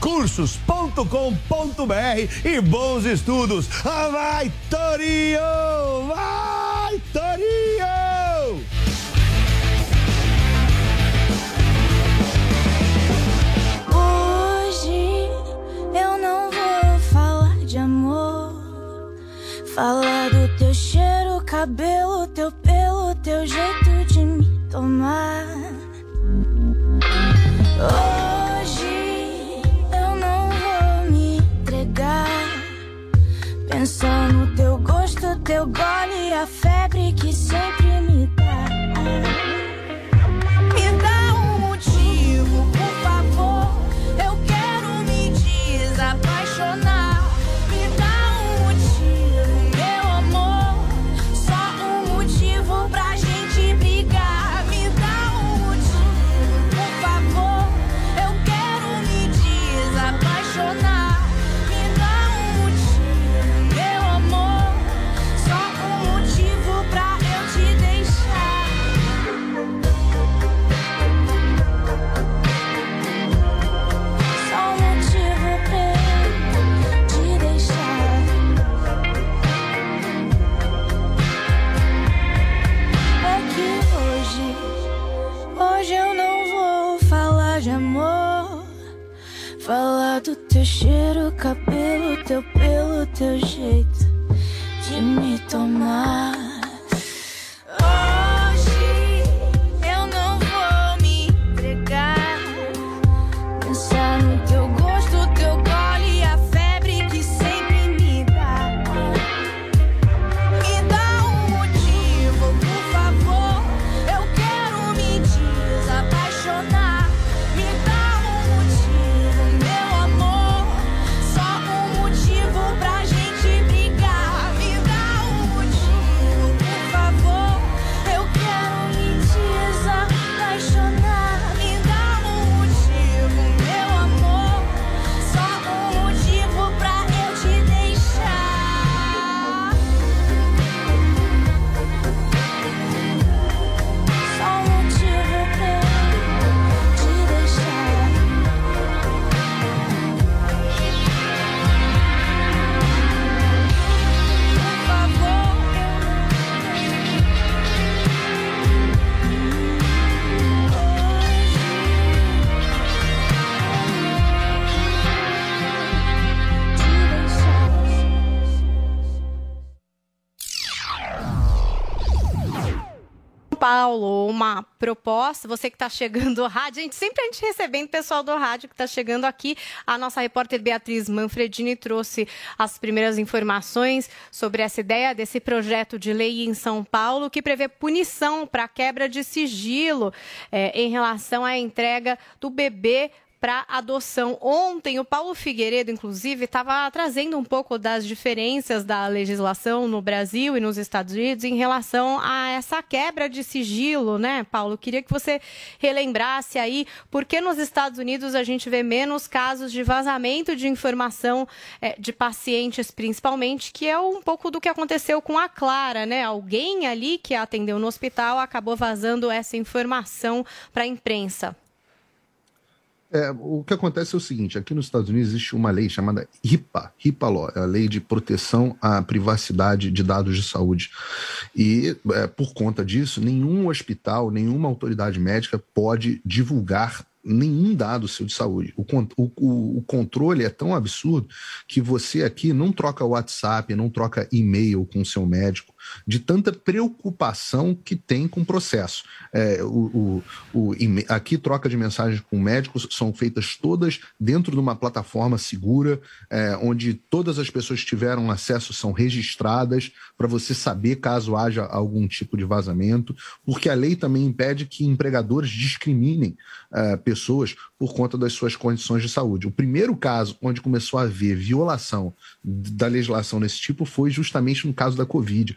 Cursos.com.br e bons estudos. Ah, vai, Torinho! Vai, Torinho! Hoje eu não vou falar de amor. Falar do teu cheiro, cabelo, teu pelo, teu jeito de me tomar. Hoje Pensar no teu gosto, teu gole e a febre que sempre me dá. Você que está chegando ao rádio, a gente sempre a gente recebendo pessoal do rádio que está chegando aqui, a nossa repórter Beatriz Manfredini trouxe as primeiras informações sobre essa ideia desse projeto de lei em São Paulo que prevê punição para quebra de sigilo eh, em relação à entrega do bebê para adoção. Ontem, o Paulo Figueiredo, inclusive, estava trazendo um pouco das diferenças da legislação no Brasil e nos Estados Unidos em relação a essa quebra de sigilo, né, Paulo? Queria que você relembrasse aí por que nos Estados Unidos a gente vê menos casos de vazamento de informação eh, de pacientes, principalmente, que é um pouco do que aconteceu com a Clara, né? Alguém ali que a atendeu no hospital acabou vazando essa informação para a imprensa. É, o que acontece é o seguinte: aqui nos Estados Unidos existe uma lei chamada HIPAA, HIPAA Law, é a Lei de Proteção à Privacidade de Dados de Saúde. E, é, por conta disso, nenhum hospital, nenhuma autoridade médica pode divulgar nenhum dado seu de saúde. O, o- o controle é tão absurdo que você aqui não troca WhatsApp, não troca e-mail com o seu médico, de tanta preocupação que tem com o processo. É, o, o- o aqui, troca de mensagens com médicos são feitas todas dentro de uma plataforma segura, é, onde todas as pessoas que tiveram acesso são registradas para você saber caso haja algum tipo de vazamento, porque a lei também impede que empregadores discriminem é, pessoas por conta das suas condições de saúde. O primeiro caso onde começou a haver violação da legislação nesse tipo foi justamente no caso da Covid,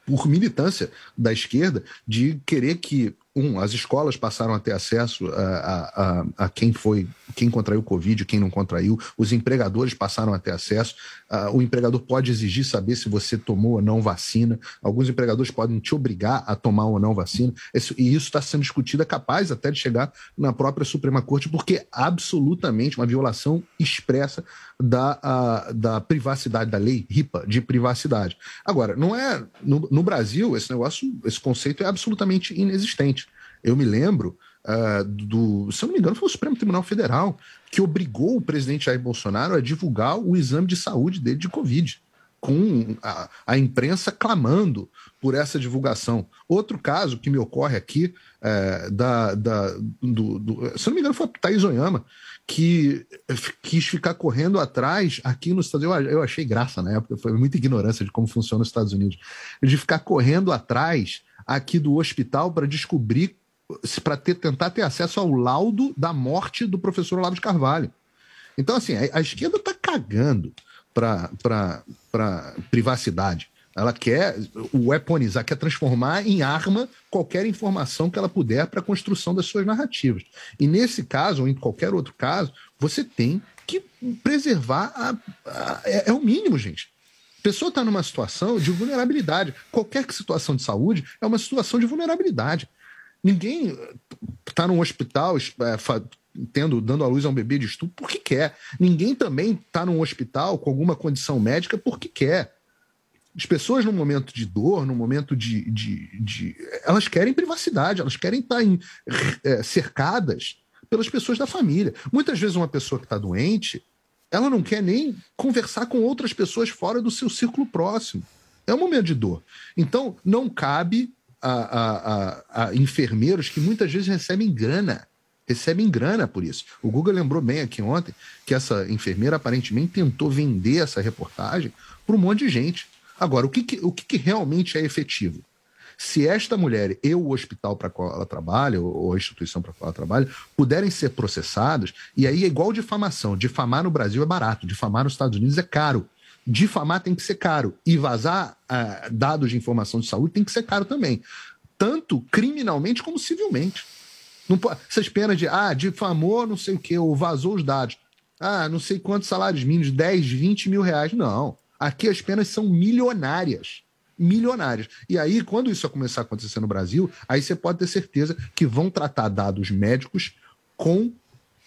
por militância da esquerda de querer que um, as escolas passaram a ter acesso a, a, a- a quem foi, quem contraiu Covid, quem não contraiu, os empregadores passaram a ter acesso, o empregador pode exigir saber se você tomou ou não vacina, alguns empregadores podem te obrigar a tomar ou não vacina, e isso está sendo discutido, é capaz até de chegar na própria Suprema Corte, porque é absolutamente uma violação expressa da, ah, da privacidade, da lei RIPA de privacidade. Agora, não é. No, no Brasil, esse negócio, esse conceito é absolutamente inexistente. Eu me lembro ah, do. Se eu não me engano, foi o Supremo Tribunal Federal que obrigou o presidente Jair Bolsonaro a divulgar o exame de saúde dele de Covid. Com a, a imprensa clamando por essa divulgação. Outro caso que me ocorre aqui, é, da, da, do, do- se eu não me engano, foi a Thaís Oyama, que quis ficar correndo atrás aqui nos Estados Unidos. Eu achei graça na época, foi muita ignorância de como funciona os Estados Unidos. De ficar correndo atrás aqui do hospital para descobrir, para ter, tentar ter acesso ao laudo da morte do professor Olavo de Carvalho. Então, assim, a, a esquerda está cagando para privacidade. Ela quer weaponizar, quer transformar em arma qualquer informação que ela puder para a construção das suas narrativas. E nesse caso, ou em qualquer outro caso, você tem que preservar. A, a- é, é o mínimo, gente. A pessoa está numa situação de vulnerabilidade. Qualquer situação de saúde é uma situação de vulnerabilidade. Ninguém está num hospital é, tendo, dando à luz a um bebê de estupro porque quer. Ninguém também está num hospital com alguma condição médica porque quer. As pessoas, no momento de dor, no momento de. de, de- elas querem privacidade, elas querem estar em- eh, cercadas pelas pessoas da família. Muitas vezes, uma pessoa que está doente, Ela não quer nem conversar com outras pessoas fora do seu círculo próximo. É um momento de dor. Então, não cabe a, a- a- a enfermeiros que muitas vezes recebem grana. Recebem grana por isso. O Guga lembrou bem aqui ontem que essa enfermeira aparentemente tentou vender essa reportagem para um monte de gente. Agora, o que, que- o que, que realmente é efetivo? Se esta mulher e o hospital para qual ela trabalha, ou a instituição para qual ela trabalha, puderem ser processados, e aí é igual difamação. Difamar no Brasil é barato, difamar nos Estados Unidos é caro. Difamar tem que ser caro. E vazar ah, dados de informação de saúde tem que ser caro também. Tanto criminalmente como civilmente. Não pode, essas penas de, ah, difamou não sei o quê, ou vazou os dados. Ah, não sei quantos salários mínimos, 10, 20 mil reais. Não. Aqui as penas são milionárias. Milionárias. E aí, quando isso começar a acontecer no Brasil, aí você pode ter certeza que vão tratar dados médicos com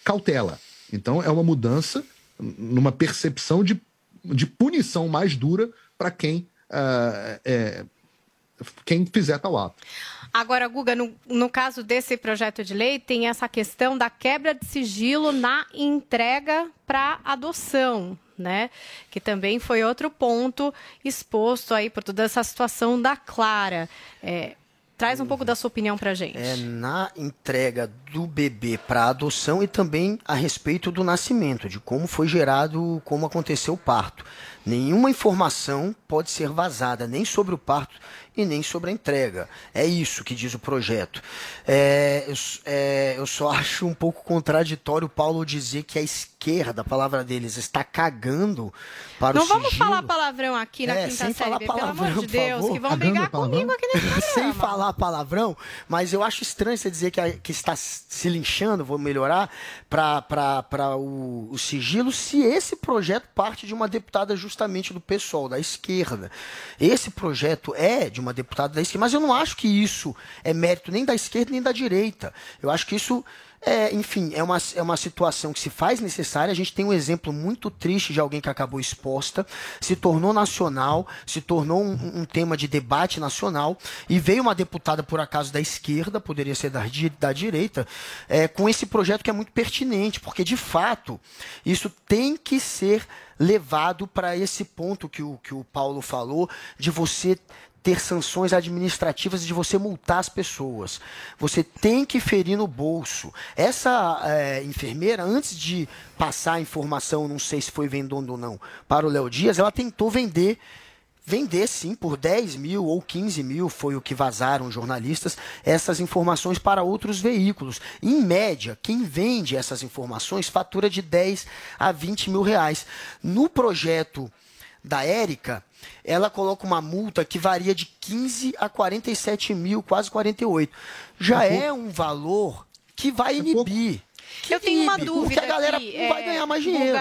cautela. Então, é uma mudança numa percepção de, de punição mais dura para quem, ah, é, quem fizer tal ato. Agora, Guga, no, no caso desse projeto de lei, tem essa questão da quebra de sigilo na entrega para adoção, né? Que também foi outro ponto exposto aí por toda essa situação da Clara. É, traz um pouco da sua opinião para gente. É na entrega do bebê para adoção e também a respeito do nascimento, de como foi gerado, como aconteceu o parto. Nenhuma informação pode ser vazada, nem sobre o parto e nem sobre a entrega. É isso que diz o projeto. É, eu, é, eu só acho um pouco contraditório o Paulo dizer que a esquerda, a palavra deles, está cagando para Não o vamos sigilo. falar palavrão aqui na É, quinta sem série, falar B, pelo amor palavrão, de Deus, favor. que vão Cagando brigar palavrão? comigo aqui nesse programa. Sem falar palavrão, mas eu acho estranho você dizer que, a- que está se linchando, vou melhorar, para o, o sigilo, se esse projeto parte de uma deputada justamente do PSOL, da esquerda. Esse projeto é de uma deputada da esquerda, mas eu não acho que isso é mérito nem da esquerda nem da direita. Eu acho que isso. É, enfim, é uma, é uma situação que se faz necessária. A gente tem um exemplo muito triste de alguém que acabou exposta, se tornou nacional, se tornou um, um tema de debate nacional, e veio uma deputada, por acaso, da esquerda, poderia ser da, da direita, é, com esse projeto que é muito pertinente, porque de fato isso tem que ser levado para esse ponto que o, que o Paulo falou, de você ter sanções administrativas de você multar as pessoas. Você tem que ferir no bolso. Essa eh, enfermeira, antes de passar a informação, não sei se foi vendendo ou não, para o Léo Dias, ela tentou vender. Vender sim por 10 mil ou 15 mil, foi o que vazaram jornalistas, essas informações para outros veículos. Em média, quem vende essas informações fatura de 10 a 20 mil reais. No projeto da Érica, ela coloca uma multa que varia de 15 a 47 mil, quase 48. Já É é um valor que vai inibir. Que Eu tenho uma dúvida Porque a galera aqui, não vai é, ganhar mais dinheiro.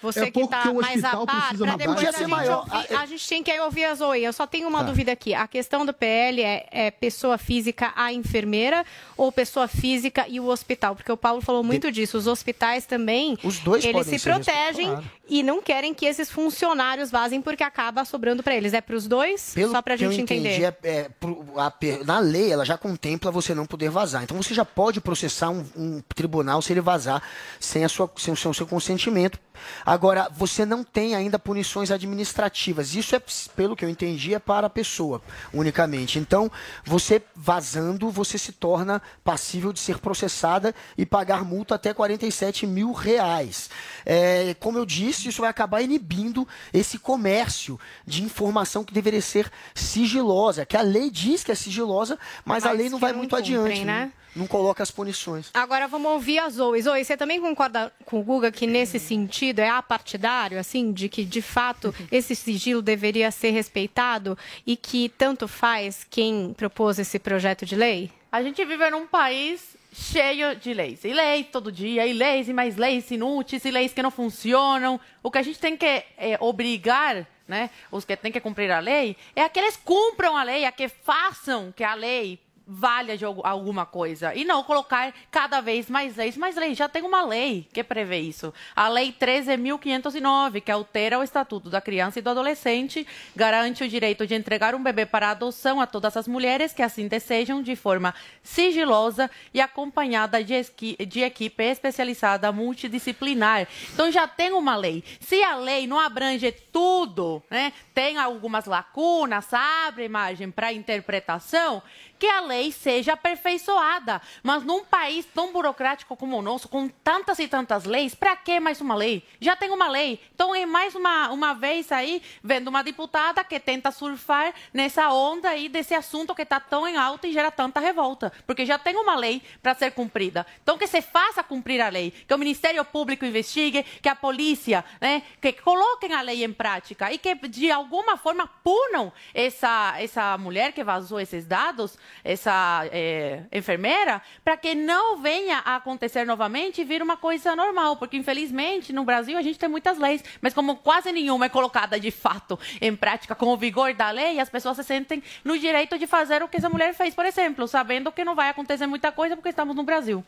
Você É que pouco está que o mais a hospital par, precisa para depois a gente, maior. ouvir, Ah, a gente tem que ouvir a Zoe. Eu só tenho uma Tá. dúvida aqui. A questão do PL é, é pessoa física a enfermeira ou pessoa física e o hospital? Porque o Paulo falou muito disso. Os hospitais também, Os dois eles se protegem claro. E não querem que esses funcionários vazem porque acaba sobrando para eles. É para os dois? Pelo só para a gente entendi, entender. é- é a na lei, ela já contempla você não poder vazar. Então você já pode processar um, um tribunal se ele vazar sem, a sua, sem o seu, seu consentimento. Agora, você não tem ainda punições administrativas. Isso é, pelo que eu entendi, é para a pessoa unicamente. Então, você vazando, você se torna passível de ser processada e pagar multa até 47 mil reais. É, como eu disse, isso vai acabar inibindo esse comércio de informação que deveria ser sigilosa, que a lei diz que é sigilosa, mas, a Mas lei não vai não muito cumprem, adiante, né? né? Não coloca as punições. Agora vamos ouvir a Zoe. Zoe, você também concorda com o Guga que nesse sentido é apartidário, assim, de que de fato esse sigilo deveria ser respeitado e que tanto faz quem propôs esse projeto de lei? A gente vive num país cheio de leis. E leis todo dia, e leis, e mais leis inúteis, e leis que não funcionam. O que a gente tem que é, obrigar, né, os que têm que cumprir a lei, é a que eles cumpram a lei, a que façam que a lei valha de algu- alguma coisa e não colocar cada vez mais leis. Mais leis, já tem uma lei que prevê isso. A Lei 13.509, que altera o Estatuto da Criança e do Adolescente, garante o direito de entregar um bebê para adoção a todas as mulheres que assim desejam, de forma sigilosa e acompanhada de, esqui- de equipe especializada multidisciplinar. Então já tem uma lei. Se a lei não abrange tudo, né, tem algumas lacunas, abre margem para interpretação, que a lei seja aperfeiçoada. Mas num país tão burocrático como o nosso, com tantas e tantas leis, para que mais uma lei? Já tem uma lei. Então é mais uma, uma vez aí, vendo uma deputada que tenta surfar nessa onda aí desse assunto que está tão em alta e gera tanta revolta. Porque já tem uma lei para ser cumprida. Então que se faça cumprir a lei, que o Ministério Público investigue, que a polícia, né, que coloquem a lei em prática e que de alguma forma punam essa, essa mulher que vazou esses dados, essa eh, enfermeira, para que não venha a acontecer novamente e vir uma coisa normal. Porque, infelizmente, no Brasil a gente tem muitas leis, mas como quase nenhuma é colocada de fato em prática com o vigor da lei, as pessoas se sentem no direito de fazer o que essa mulher fez, por exemplo, sabendo que não vai acontecer muita coisa porque estamos no Brasil.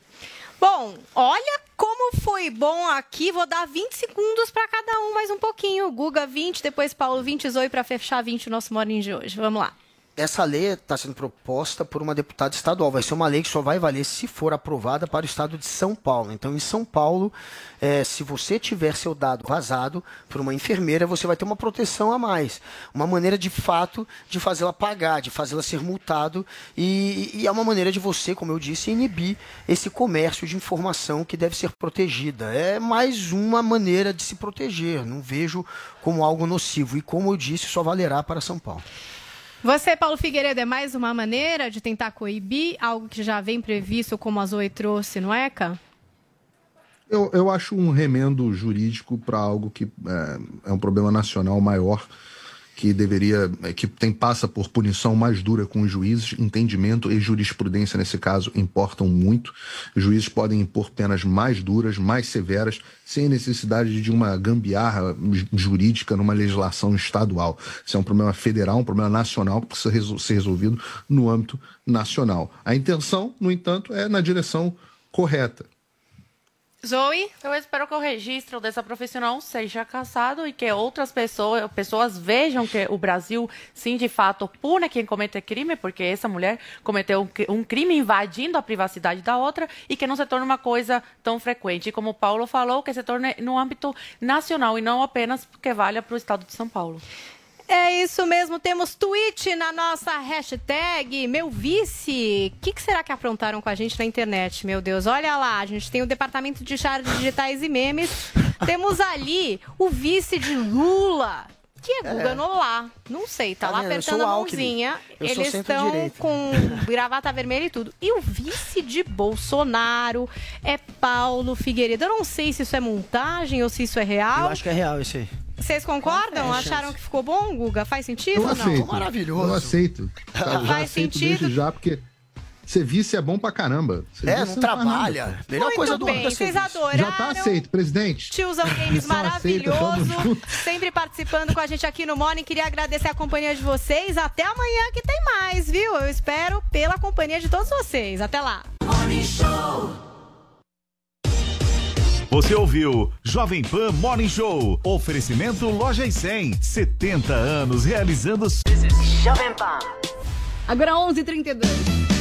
Bom, olha como foi bom aqui. Vou dar 20 segundos para cada um, mais um pouquinho. Guga 20, depois Paulo 20, Zoe para fechar 20 o nosso morning de hoje. Vamos lá. Essa lei está sendo proposta por uma deputada estadual. Vai ser uma lei que só vai valer se for aprovada para o estado de São Paulo. Então, em São Paulo, eh, se você tiver seu dado vazado por uma enfermeira, você vai ter uma proteção a mais. Uma maneira, de fato, de fazê-la pagar, de fazê-la ser multado. E, e é uma maneira de você, como eu disse, inibir esse comércio de informação que deve ser protegida. É mais uma maneira de se proteger. Não vejo como algo nocivo. E, como eu disse, só valerá para São Paulo. Você, Paulo Figueiredo, é mais uma maneira de tentar coibir algo que já vem previsto, como a Zoe trouxe no ECA? Eu, eu acho um remendo jurídico para algo que é, é um problema nacional maior, que deveria, é, que tem passa por punição mais dura com os juízes, entendimento e jurisprudência nesse caso importam muito. Os juízes podem impor penas mais duras, mais severas, sem necessidade de uma gambiarra ju- jurídica numa legislação estadual. Isso é um problema federal, um problema nacional que precisa resol- ser resolvido no âmbito nacional. A intenção, no entanto, é na direção correta. Zoe? Eu espero que o registro dessa profissional seja cassado e que outras pessoas, pessoas vejam que o Brasil, sim, de fato, pune quem comete crime, porque essa mulher cometeu um um crime invadindo a privacidade da outra e que não se torne uma coisa tão frequente. E como o Paulo falou, que se torne no âmbito nacional e não apenas que valha para o estado de São Paulo. É isso mesmo, temos tweet na nossa hashtag Meu Vice. O que, que será que aprontaram com a gente na internet? Meu Deus, olha lá, a gente tem o departamento de chaves digitais e memes. temos ali o vice de Lula. Que é Guga É. Nolá. Não sei, tá, Tá lá? Eu apertando a mãozinha. Eu Eles estão com gravata vermelha e tudo. E o vice de Bolsonaro é Paulo Figueiredo. Eu não sei se isso é montagem ou se isso é real. Eu acho que é real isso aí. Vocês concordam? É, Acharam chance. que ficou bom, Guga? Faz sentido Eu ou não? aceito. Eu aceito. Já, já Faz aceito sentido? desde já, porque ser vice é bom pra caramba. É, não faz trabalha. nada. Melhor Muito coisa do bem, ano é vocês adoraram. Já tá aceito, presidente. Tiozão Games aceita, tamo maravilhoso, sempre participando com a gente aqui no Morning. Queria agradecer a companhia de vocês. Até amanhã que tem mais, viu? Eu espero pela companhia de todos vocês. Até lá. Você ouviu Jovem Pan Morning Show. Oferecimento Loja e 100. 70 anos realizando. Agora 11h32.